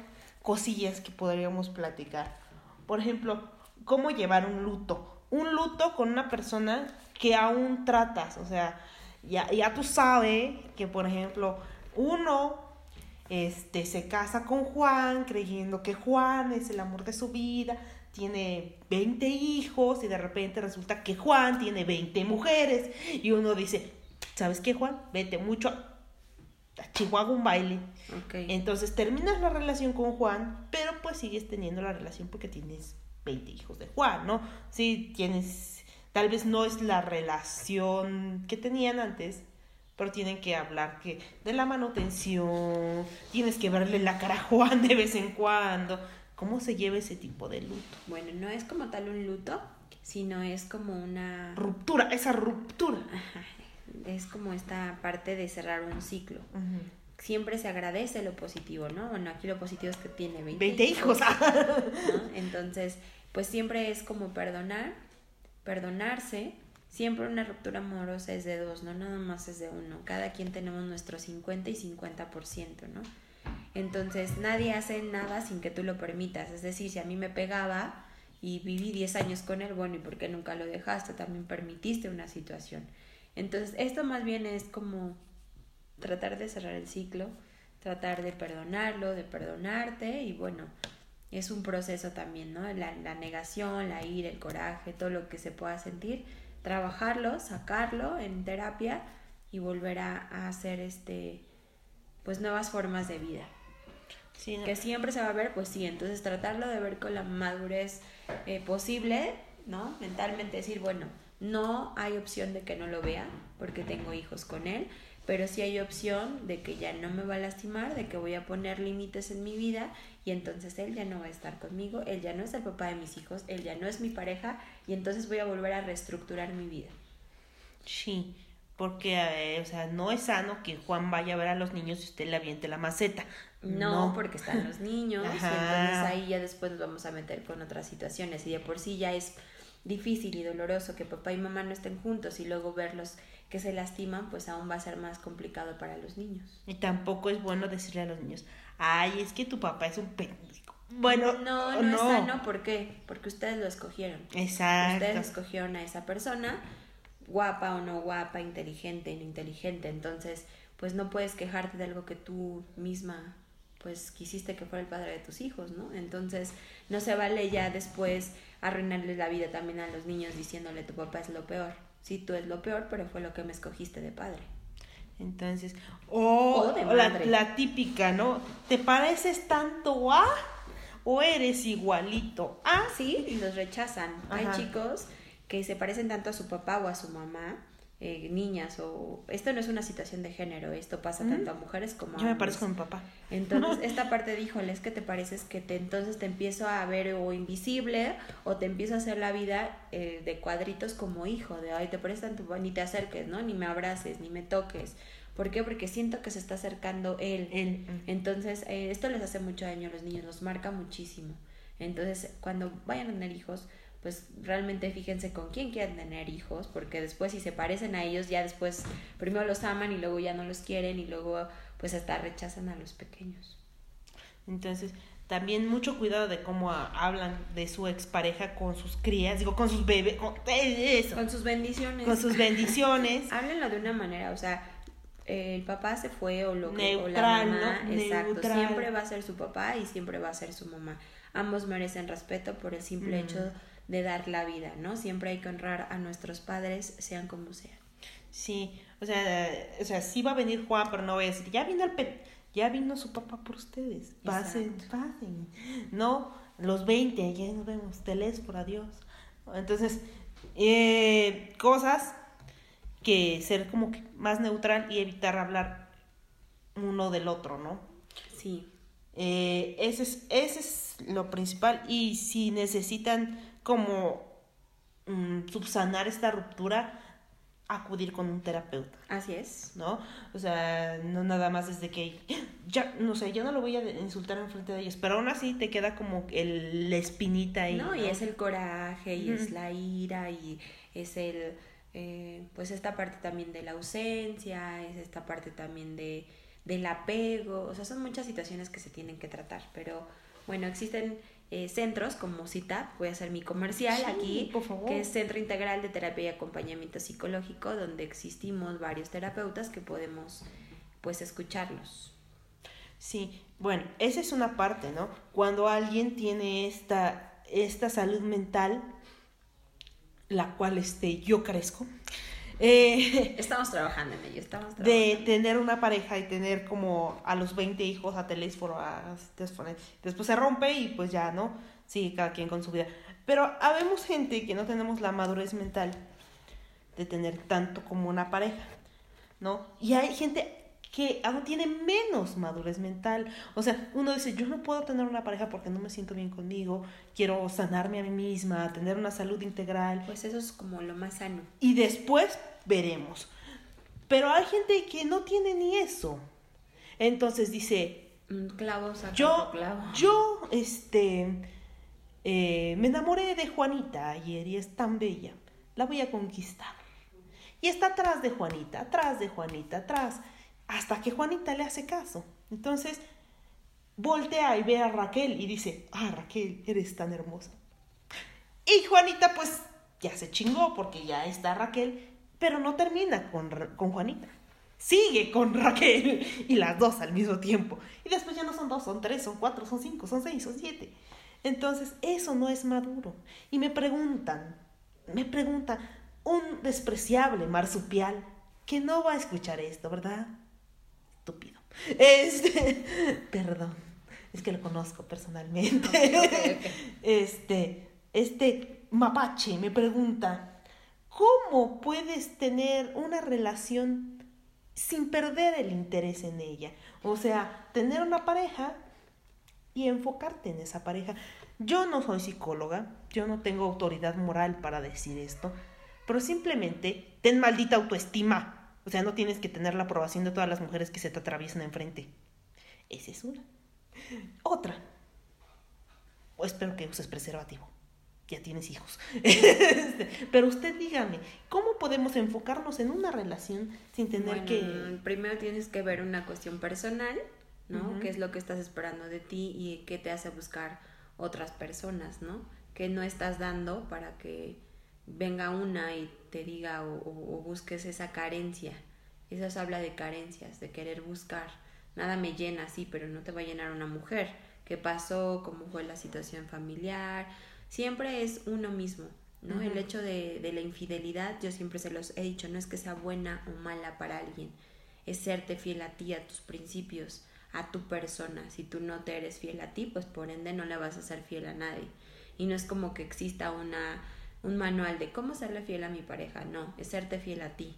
cosillas que podríamos platicar. Por ejemplo, cómo llevar un luto un luto con una persona que aún tratas. O sea, ya, ya tú sabes que, por ejemplo, uno este, se casa con Juan creyendo que Juan es el amor de su vida, tiene 20 hijos y de repente resulta que Juan tiene 20 mujeres y uno dice, ¿sabes qué Juan? Vete mucho a Chihuahua un baile. Entonces terminas la relación con Juan, pero pues sigues teniendo la relación porque tienes 20 hijos de Juan, ¿no? Sí, tienes, tal vez no es la relación que tenían antes, pero tienen que hablar que de la manutención, tienes que verle la cara a Juan de vez en cuando. ¿Cómo se lleva ese tipo de luto? Bueno, no es como tal un luto, sino es como una... Ruptura, esa ruptura. Es como esta parte de cerrar un ciclo. Siempre se agradece lo positivo, ¿no? Bueno, aquí lo positivo es que tiene 20, 20 hijos. Entonces, pues siempre es como perdonar, perdonarse. Siempre una ruptura amorosa es de dos, no nada más es de uno. Cada quien tenemos nuestro 50 y 50%, ¿no? Entonces nadie hace nada sin que tú lo permitas. Es decir, si a mí me pegaba y viví 10 años con él, bueno, ¿y por qué nunca lo dejaste? También permitiste una situación. Entonces esto más bien es como tratar de cerrar el ciclo, tratar de perdonarlo, de perdonarte y bueno, es un proceso también, ¿no? La, la negación, la ira, el coraje, todo lo que se pueda sentir, trabajarlo, sacarlo en terapia y volver a, a hacer este, pues nuevas formas de vida. Sí, no. Que siempre se va a ver, pues sí, entonces tratarlo de ver con la madurez eh, posible, ¿no? Mentalmente decir, bueno, no hay opción de que no lo vea, porque tengo hijos con él, pero sí hay opción de que ya no me va a lastimar, de que voy a poner límites en mi vida y entonces él ya no va a estar conmigo, él ya no es el papá de mis hijos, él ya no es mi pareja y entonces voy a volver a reestructurar mi vida. Sí, porque, eh, o sea, no es sano que Juan vaya a ver a los niños y usted le aviente la maceta. No, porque están los niños y entonces ahí ya después nos vamos a meter con otras situaciones y de por sí ya es difícil y doloroso que papá y mamá no estén juntos y luego verlos que se lastiman, pues aún va a ser más complicado para los niños. Y tampoco es bueno decirle a los niños, ay, es que tu papá es un pendejo. Bueno, no, no, es sano, ¿por qué? Porque ustedes lo escogieron. Exacto. Ustedes escogieron a esa persona, guapa o no guapa, inteligente, no inteligente, entonces pues no puedes quejarte de algo que tú misma pues quisiste que fuera el padre de tus hijos, ¿no? Entonces no se vale ya después arruinarles la vida también a los niños diciéndole tu papá es lo peor. Sí, tú es lo peor, pero fue lo que me escogiste de padre. Entonces, o O de la, madre. la típica, ¿no? ¿Te pareces tanto a o eres igualito a? Sí, y los rechazan. Hay chicos que se parecen tanto a su papá o a su mamá, eh, niñas o... Esto no es una situación de género, esto pasa tanto a mujeres como a Yo me hombres. parezco a mi papá. Entonces, esta parte de, híjole, es que te pareces que te, entonces te empiezo a ver o invisible o te empiezo a hacer la vida eh, de cuadritos como hijo, de, ay, te pareces tanto, ni te acerques, ¿no? Ni me abraces, ni me toques. ¿Por qué? Porque siento que se está acercando él. Él. Entonces, eh, esto les hace mucho daño a los niños, los marca muchísimo. Entonces, cuando vayan a tener hijos, pues realmente fíjense con quién quieren tener hijos, porque después si se parecen a ellos, ya después primero los aman y luego ya no los quieren y luego pues hasta rechazan a los pequeños. Entonces, también mucho cuidado de cómo hablan de su expareja con sus crías, digo, con sus bebés, con eh, eso, Con sus bendiciones. con sus bendiciones. Háblenlo de una manera, o sea, el papá se fue o lo que o la Neutral, mamá, ¿no? exacto, Neutral. siempre va a ser su papá y siempre va a ser su mamá. Ambos merecen respeto por el simple Mm. hecho de dar la vida, ¿no? Siempre hay que honrar a nuestros padres, sean como sean. Sí, o sea, o sea, sí va a venir Juan, pero no voy a decir, ya vino el pe- ya vino su papá por ustedes. Pasen, pasen. No, los 20, ya nos vemos, teléfono, adiós. Entonces, eh, cosas que ser como que más neutral y evitar hablar uno del otro, ¿no? Sí, Eh, ese, es, ese es lo principal. Y si necesitan como mm, subsanar esta ruptura, acudir con un terapeuta, así es. ¿no? O sea, no nada más desde que ya, no sé, yo no lo voy a insultar en frente de ellos, pero aún así te queda como el, la espinita ahí. No, y es el coraje, y es la ira, y es el, eh, pues esta parte también de la ausencia, es esta parte también de, del apego, o sea, son muchas situaciones que se tienen que tratar, pero bueno, existen eh, centros como CITAP, voy a hacer mi comercial Sí, aquí, por favor. que es Centro Integral de Terapia y Acompañamiento Psicológico, donde existimos varios terapeutas que podemos, pues, escucharlos. Sí, bueno, esa es una parte, ¿no? Cuando alguien tiene esta, esta salud mental, la cual este, yo carezco, eh, Estamos trabajando en ello, estamos de trabajando. tener una pareja y tener como a los 20 hijos a teléfono, a después se rompe y pues ya, ¿no? Sigue cada quien con su vida. Pero habemos gente que no tenemos la madurez mental de tener tanto como una pareja, ¿no? Y hay gente que aún tiene menos madurez mental. O sea, uno dice, yo no puedo tener una pareja porque no me siento bien conmigo, quiero sanarme a mí misma, tener una salud integral. Pues eso es como lo más sano. Y después veremos. Pero hay gente que no tiene ni eso. Entonces dice, yo, clavo. yo, este, eh, me enamoré de Juanita ayer y es tan bella. La voy a conquistar. Y está atrás de Juanita, atrás de Juanita, atrás, hasta que Juanita le hace caso. Entonces, voltea y ve a Raquel y dice, ah, Raquel, eres tan hermosa. Y Juanita, pues, ya se chingó porque ya está Raquel, pero no termina con, con Juanita. Sigue con Raquel y las dos al mismo tiempo. Y después ya no son dos, son tres, son cuatro, son cinco, son seis, son siete. Entonces, eso no es maduro. Y me preguntan, me pregunta un despreciable marsupial que no va a escuchar esto, ¿verdad? Estúpido. Este, perdón, es que lo conozco personalmente. Este, este mapache me pregunta, ¿cómo puedes tener una relación sin perder el interés en ella? O sea, tener una pareja y enfocarte en esa pareja. Yo no soy psicóloga, yo no tengo autoridad moral para decir esto, pero simplemente ten maldita autoestima. O sea, no tienes que tener la aprobación de todas las mujeres que se te atraviesan enfrente. Esa es una. Otra. O espero que uses preservativo. Ya tienes hijos. Este, pero usted dígame, ¿cómo podemos enfocarnos en una relación sin tener Bueno, que... Primero tienes que ver una cuestión personal, ¿no? ¿Qué es lo que estás esperando de ti y qué te hace buscar otras personas, ¿no? ¿Qué no estás dando para que venga una y te diga o, o- o busques esa carencia? Eso se habla de carencias, de querer buscar. Nada me llena, sí, pero no te va a llenar una mujer. ¿Qué pasó? ¿Cómo fue la situación familiar? Siempre es uno mismo, ¿no? El hecho de, de la infidelidad, yo siempre se los he dicho, no es que sea buena o mala para alguien, es serte fiel a ti, a tus principios, a tu persona. Si tú no te eres fiel a ti, pues por ende no le vas a ser fiel a nadie. Y no es como que exista una, un manual de cómo serle fiel a mi pareja, no, es serte fiel a ti.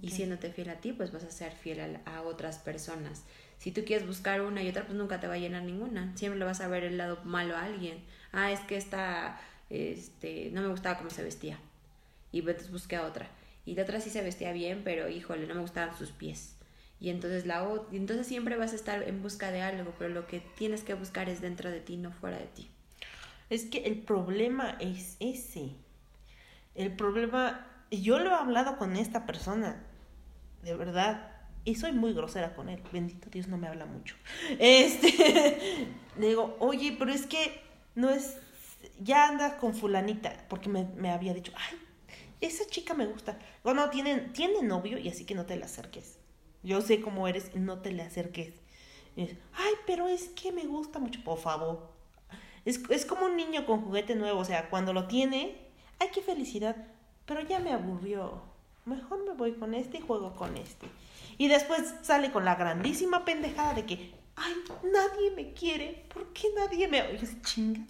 Y siéndote fiel a ti, pues vas a ser fiel a, a otras personas. Si tú quieres buscar una y otra, pues nunca te va a llenar ninguna. Siempre le vas a ver el lado malo a alguien. Ah, es que esta, este, no me gustaba cómo se vestía. Y entonces busqué a otra. Y la otra sí se vestía bien, pero híjole, no me gustaban sus pies. Y entonces la y entonces siempre vas a estar en busca de algo, pero lo que tienes que buscar es dentro de ti, no fuera de ti. Es que el problema es ese. El problema, yo lo he hablado con esta persona, de verdad, y soy muy grosera con él. Bendito Dios no me habla mucho. Este, digo, oye, pero es que no es, ya andas con fulanita, porque me, me había dicho, ay, esa chica me gusta. O no, tiene, tiene novio y así que no te le acerques. Yo sé cómo eres, no te le acerques. Y es, ay, pero es que me gusta mucho, por favor. Es, es como un niño con juguete nuevo, o sea, cuando lo tiene, ay, qué felicidad, pero ya me aburrió. Mejor me voy con este y juego con este. Y después sale con la grandísima pendejada de que, ay, nadie me quiere, ¿por qué nadie me... Oye, chinga.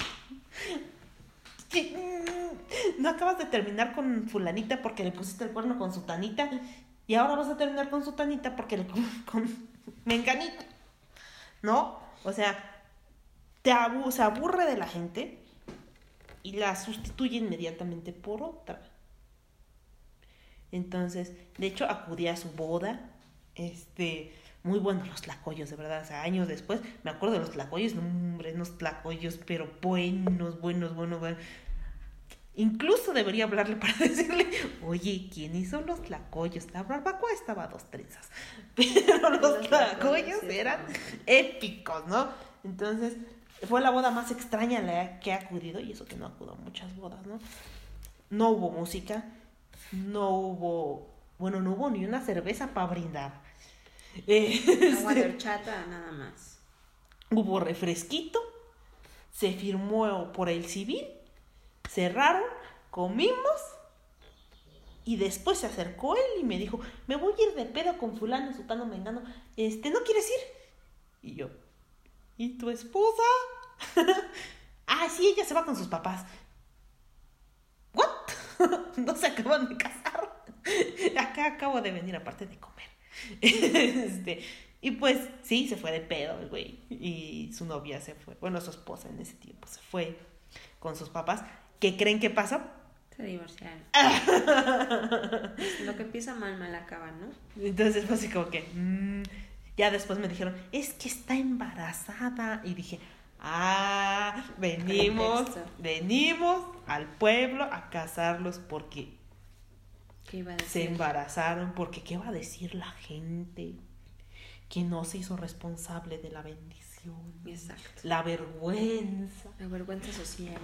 Mm, No acabas de terminar con fulanita porque le pusiste el cuerno con su tanita y ahora vas a terminar con su tanita porque le con menganita. ¿No? O sea, te abu- se aburre de la gente y la sustituye inmediatamente por otra. Entonces, de hecho, acudí a su boda. Este, muy buenos los tlacoyos, de verdad. O sea, años después, me acuerdo de los tlacoyos, no, hombre, unos tlacoyos, pero buenos, buenos, buenos, buenos. Incluso debería hablarle para decirle, oye, ¿quién hizo los tlacoyos? La barbacoa estaba a dos trenzas, pero los Los tlacoyos eran épicos, ¿no? Entonces, fue la boda más extraña a la que he acudido, y eso que no acudo a muchas bodas, ¿no? No hubo música, no hubo, bueno, no hubo ni una cerveza para brindar. Eh, Agua de horchata, nada más. hubo refresquito, se firmó por el civil, cerraron, comimos y después se acercó él y me dijo, me voy a ir de pedo con fulano, sutano, mengano, este, ¿no quieres ir? Y yo, ¿y tu esposa? ah, sí, ella se va con sus papás. ¿What? no se acaban de casar. Acá acabo de venir aparte de comer. este, y pues sí, se fue de pedo el güey. Y su novia se fue, bueno, su esposa en ese tiempo se fue con sus papás. ¿Qué creen que pasó? Se divorciaron. Lo que empieza mal, mal acaba, ¿no? Entonces fue así como que... mm, ya después me dijeron, es que está embarazada. Y dije, ah, venimos, venimos al pueblo a casarlos porque ¿Qué iba a se embarazaron. Porque ¿qué va a decir la gente? Que no se hizo responsable de la bendición. Exacto. La vergüenza. La vergüenza social.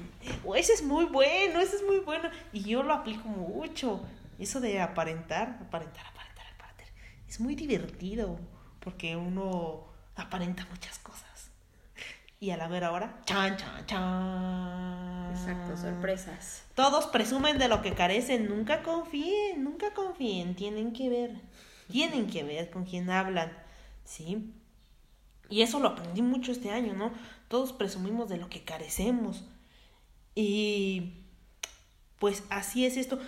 Oh, ese es muy bueno, ese es muy bueno. Y yo lo aplico mucho. Eso de aparentar, aparentar, aparentar, aparentar. Es muy divertido porque uno aparenta muchas cosas. Y a la ver ahora, chan, chan, chan. Exacto, sorpresas. Todos presumen de lo que carecen. Nunca confíen, nunca confíen. Tienen que ver. Tienen que ver con quién hablan. ¿Sí? Y eso lo aprendí mucho este año, ¿no? Todos presumimos de lo que carecemos. Y pues así es esto.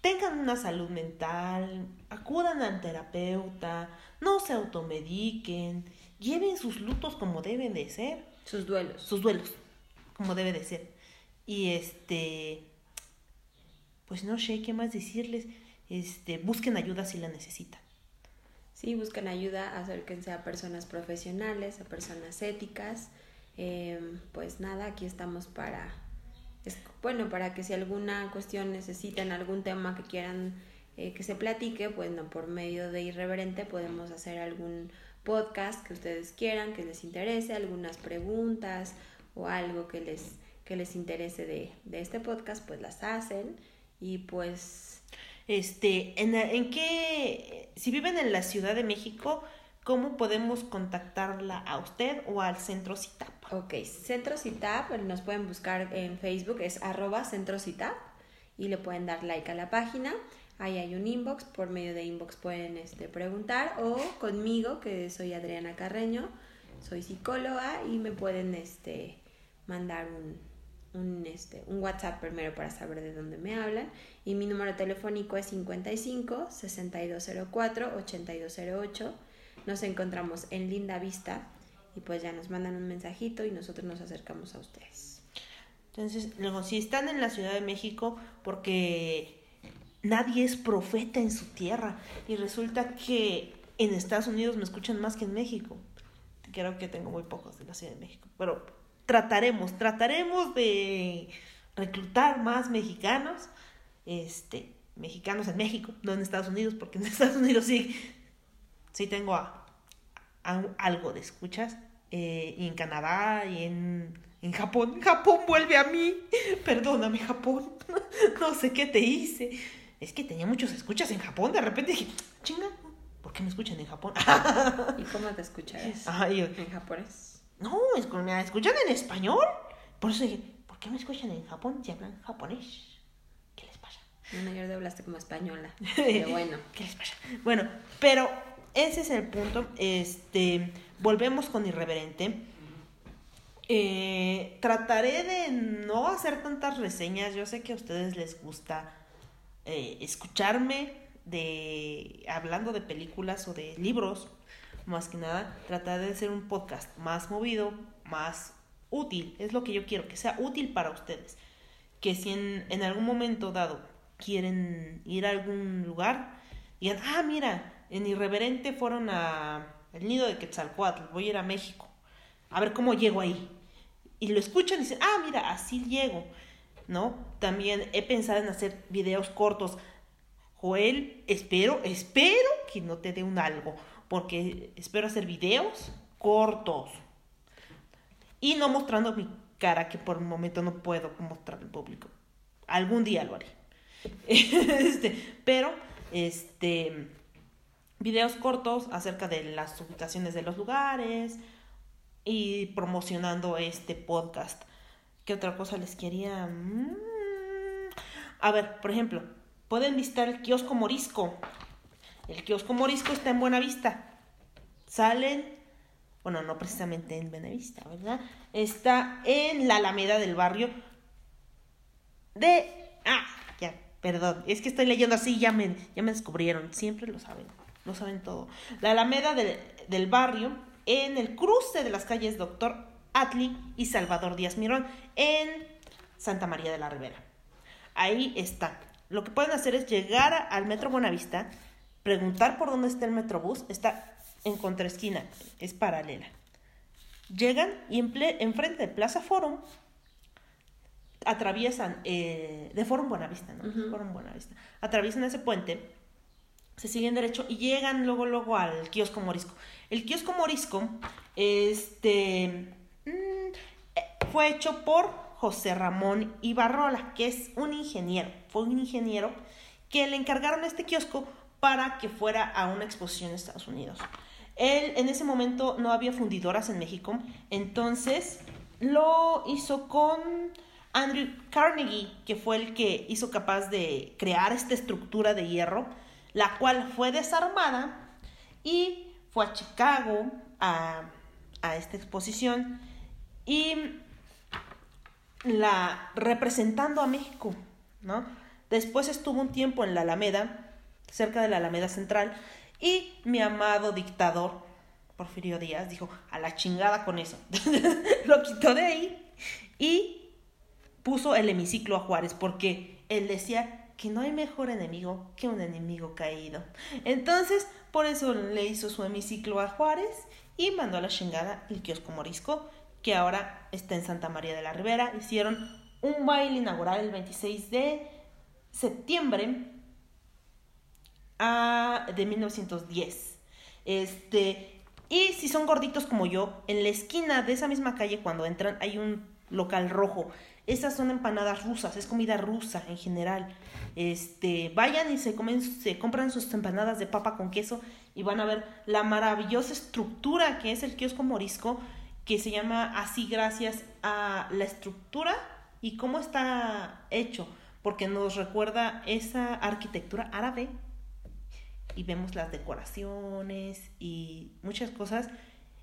Tengan una salud mental, acudan al terapeuta, no se automediquen, lleven sus lutos como deben de ser, Sus duelos. sus duelos como debe de ser. Y este, pues no sé qué más decirles, este, busquen ayuda si la necesitan. Sí, buscan ayuda, acérquense a personas profesionales, a personas éticas. Eh, pues nada, aquí estamos para, es, bueno, para que si alguna cuestión necesitan, algún tema que quieran eh, que se platique, pues no, por medio de Irreverente podemos hacer algún podcast que ustedes quieran, que les interese, algunas preguntas o algo que les, que les interese de, de este podcast, pues las hacen y pues Este, ¿en, en qué, si viven en la Ciudad de México, cómo podemos contactarla a usted o al Centro Citap? Ok, Centro Citap, nos pueden buscar en Facebook, es arroba Centro Citap y le pueden dar like a la página. Ahí hay un inbox, por medio de inbox pueden este, preguntar o conmigo, que soy Adriana Carreño, soy psicóloga y me pueden este, mandar un, un, este, un WhatsApp primero para saber de dónde me hablan. Y mi número telefónico es 55 6204 8208. Nos encontramos en Linda Vista y pues ya nos mandan un mensajito y nosotros nos acercamos a ustedes. Entonces, luego, si están en la Ciudad de México, porque nadie es profeta en su tierra, y resulta que en Estados Unidos me escuchan más que en México. Creo que tengo muy pocos de la Ciudad de México, pero trataremos, trataremos de reclutar más mexicanos, este, mexicanos en México, no en Estados Unidos, porque en Estados Unidos sí, sí tengo a, algo de escuchas, eh, y en Canadá y en, en Japón. Japón vuelve a mí, perdóname Japón, no sé qué te hice. Es que tenía muchos escuchas en Japón, de repente dije, chinga, ¿por qué me escuchan en Japón? ¿Y cómo te escuchas? Ajá, yo, ¿En japonés? no, es me escuchan en español. Por eso dije, ¿por qué me escuchan en Japón si hablan japonés? ¿Qué les pasa? Bueno, te hablaste como española. Pero bueno. ¿Qué les pasa? Bueno, pero ese es el punto. Este, volvemos con irreverente. Eh, trataré de no hacer tantas reseñas. Yo sé que a ustedes les gusta eh, escucharme de hablando de películas o de libros. Más que nada, trataré de hacer un podcast más movido, más útil. Es lo que yo quiero, que sea útil para ustedes. Que si en, en algún momento dado quieren ir a algún lugar, digan, ah, mira, en Irreverente fueron a el nido de Quetzalcoatl, voy a ir a México, a ver cómo llego ahí. Y lo escuchan y dicen, ah, mira, así llego, ¿no? También he pensado en hacer videos cortos. Joel, espero, espero que no te dé un algo, porque espero hacer videos cortos y no mostrando mi cara, que por el momento no puedo mostrar al público. Algún día lo haré. este, pero, este, videos cortos acerca de las ubicaciones de los lugares y promocionando este podcast. ¿Qué otra cosa les quería? Mm. A ver, por ejemplo, pueden visitar el kiosco Morisco. El kiosco Morisco está en Buenavista. Salen, bueno, no precisamente en Buenavista, ¿verdad? Está en la Alameda del barrio de... Ah, ya, perdón. Es que estoy leyendo así, ya me, ya me descubrieron. Siempre lo saben, lo saben todo. La Alameda del, del barrio en el cruce de las calles Doctor Atli y Salvador Díaz Mirón en Santa María de la Ribera. Ahí está. Lo que pueden hacer es llegar al Metro Buenavista, preguntar por dónde está el Metrobús, está en contraesquina, es paralela. Llegan y enfrente de Plaza Forum atraviesan, eh, de Forum Buenavista, ¿no? Ujú. Forum Buenavista. Atraviesan ese puente, se siguen derecho y llegan luego, luego al kiosco morisco. El kiosco morisco, este, fue hecho por José Ramón Ibarrola, que es un ingeniero, fue un ingeniero que le encargaron este kiosco para que fuera a una exposición en Estados Unidos. Él en ese momento no había fundidoras en México, entonces lo hizo con Andrew Carnegie, que fue el que hizo capaz de crear esta estructura de hierro, la cual fue desarmada y fue a Chicago a, a esta exposición y la representando a México, ¿no? Después estuvo un tiempo en la Alameda, cerca de la Alameda Central, y mi amado dictador, Porfirio Díaz, dijo, a la chingada con eso. Lo quitó de ahí y puso el hemiciclo a Juárez, porque él decía que no hay mejor enemigo que un enemigo caído. Entonces, por eso le hizo su hemiciclo a Juárez y mandó a la chingada el kiosco morisco, que ahora está en Santa María de la Ribera. Hicieron un baile inaugural el 26 de septiembre a, de 1910. Este, y si son gorditos como yo, en la esquina de esa misma calle cuando entran hay un local rojo. Esas son empanadas rusas, es comida rusa en general. Este, vayan y se comen, se compran sus empanadas de papa con queso y van a ver la maravillosa estructura que es el kiosco morisco, que se llama así gracias a la estructura y cómo está hecho, porque nos recuerda esa arquitectura árabe y vemos las decoraciones y muchas cosas.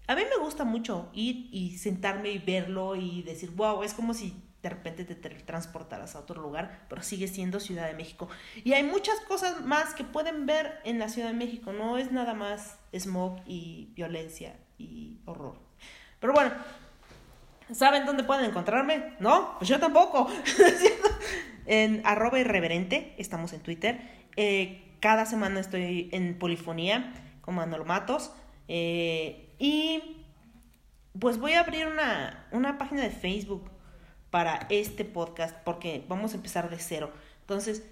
A mí me gusta mucho ir y sentarme y verlo y decir, wow, es como si de repente te transportaras a otro lugar, pero sigue siendo Ciudad de México. Y hay muchas cosas más que pueden ver en la Ciudad de México, no es nada más smog y violencia y horror. Pero bueno, ¿saben dónde pueden encontrarme? No, pues yo tampoco. en arroba irreverente, estamos en Twitter. Eh, cada semana estoy en Polifonía con Manolo Matos. Eh, y pues voy a abrir una, una página de Facebook para este podcast porque vamos a empezar de cero. Entonces,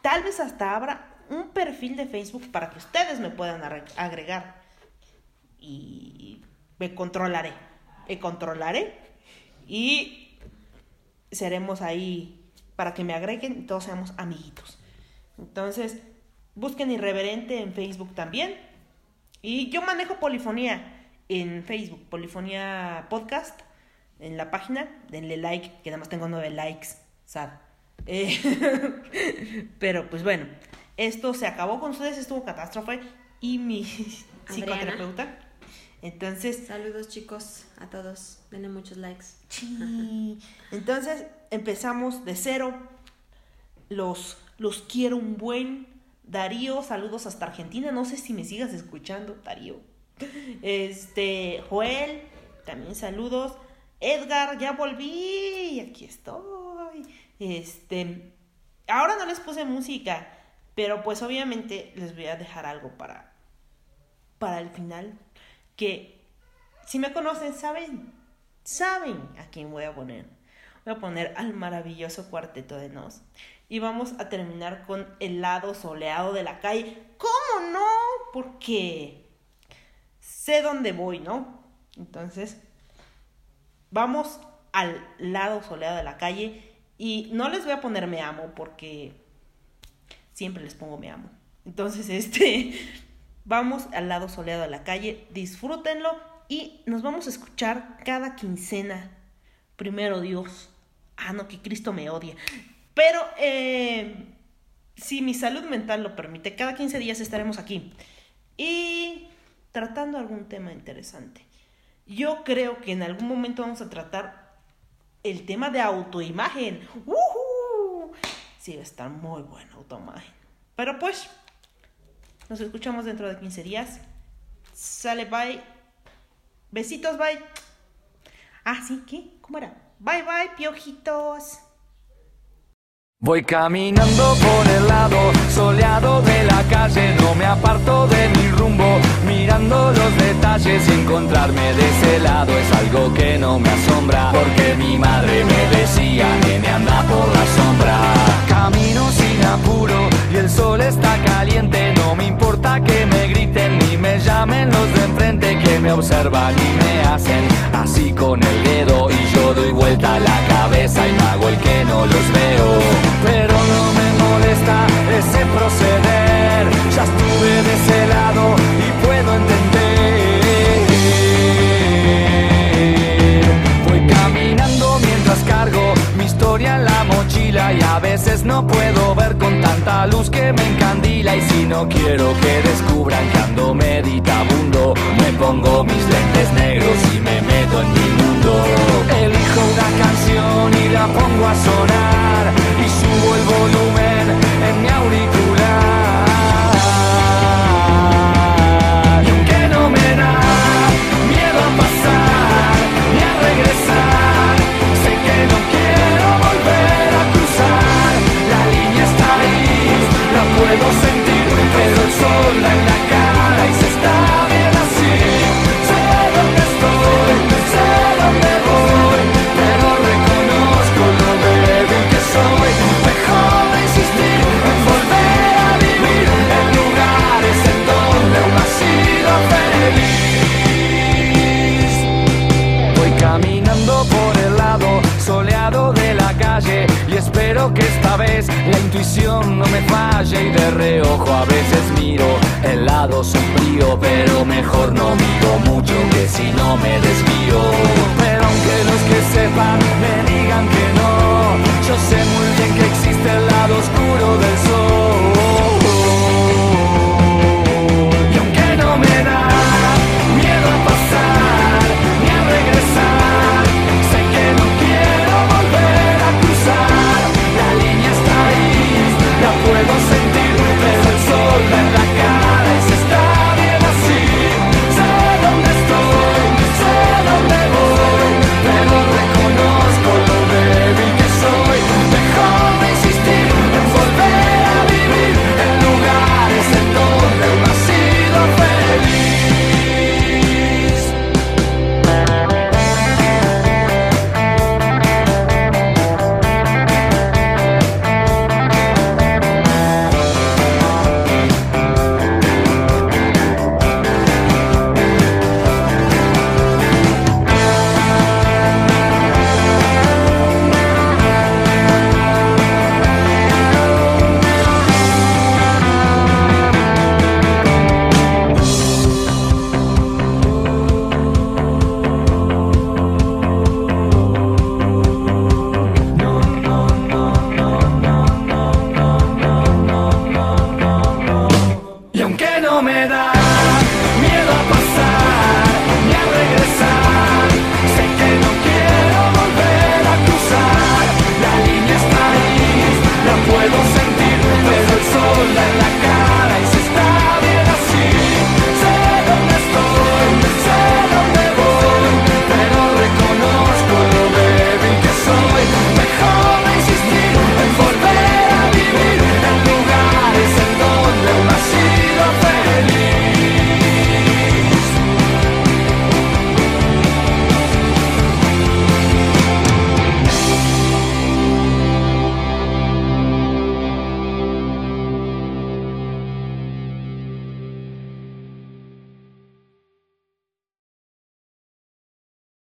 tal vez hasta abra un perfil de Facebook para que ustedes me puedan agregar. Y me controlaré. Me controlaré. Y seremos ahí para que me agreguen y todos seamos amiguitos. Entonces, Busquen Irreverente en Facebook también. Y yo manejo Polifonía en Facebook, Polifonía Podcast, en la página. Denle like, que nada más tengo nueve likes. Sad. Eh, pero pues bueno, esto se acabó con ustedes, estuvo catástrofe. Y mi psicoterapeuta. Entonces. Saludos chicos a todos. Denle muchos likes. Entonces empezamos de cero. Los, los quiero un buen. Darío, saludos hasta Argentina. No sé si me sigas escuchando, Darío. Este, Joel, también saludos. Edgar, ya volví. Aquí estoy. Este, ahora no les puse música, pero pues obviamente les voy a dejar algo para para el final que si me conocen saben saben a quién voy a poner. Voy a poner al maravilloso cuarteto de Nos y vamos a terminar con el lado soleado de la calle. ¿Cómo no? Porque sé dónde voy, ¿no? Entonces, vamos al lado soleado de la calle y no les voy a poner me amo porque siempre les pongo me amo. Entonces, este, vamos al lado soleado de la calle, disfrútenlo y nos vamos a escuchar cada quincena. Primero Dios. Ah, no, que Cristo me odia. Pero eh, si mi salud mental lo permite, cada 15 días estaremos aquí. Y tratando algún tema interesante. Yo creo que en algún momento vamos a tratar el tema de autoimagen. ¡Uh! Sí, va a estar muy buena autoimagen. Pero pues, nos escuchamos dentro de 15 días. Sale, bye. Besitos, bye. Ah, sí, ¿qué? ¿Cómo era? Bye, bye, piojitos. Voy caminando por el lado soleado de la calle, no me aparto de mi rumbo, mirando los detalles y encontrarme de ese lado es algo que no me asombra, porque mi madre me decía, nene anda por la sombra. Camino sin apuro y el sol está caliente, me observan y me hacen así con el dedo y yo doy vuelta la cabeza y hago el que no los veo pero no me molesta ese proceder. Ya estuve de ese lado y y a veces no puedo ver con tanta luz que me encandila y si no quiero que descubran que ando meditabundo, me pongo mis lentes negros y me meto en mi mundo. Elijo una canción y la pongo a sonar y subo el volumen en mi auricular. Puedo sentir, pero el sol en la cara y se está bien Que esta vez la intuición no me falle y de reojo a veces miro el lado sombrío, pero mejor no miro mucho que si no me desvío. Pero aunque los que sepan me digan que no, yo sé muy bien que existe el lado oscuro del sol.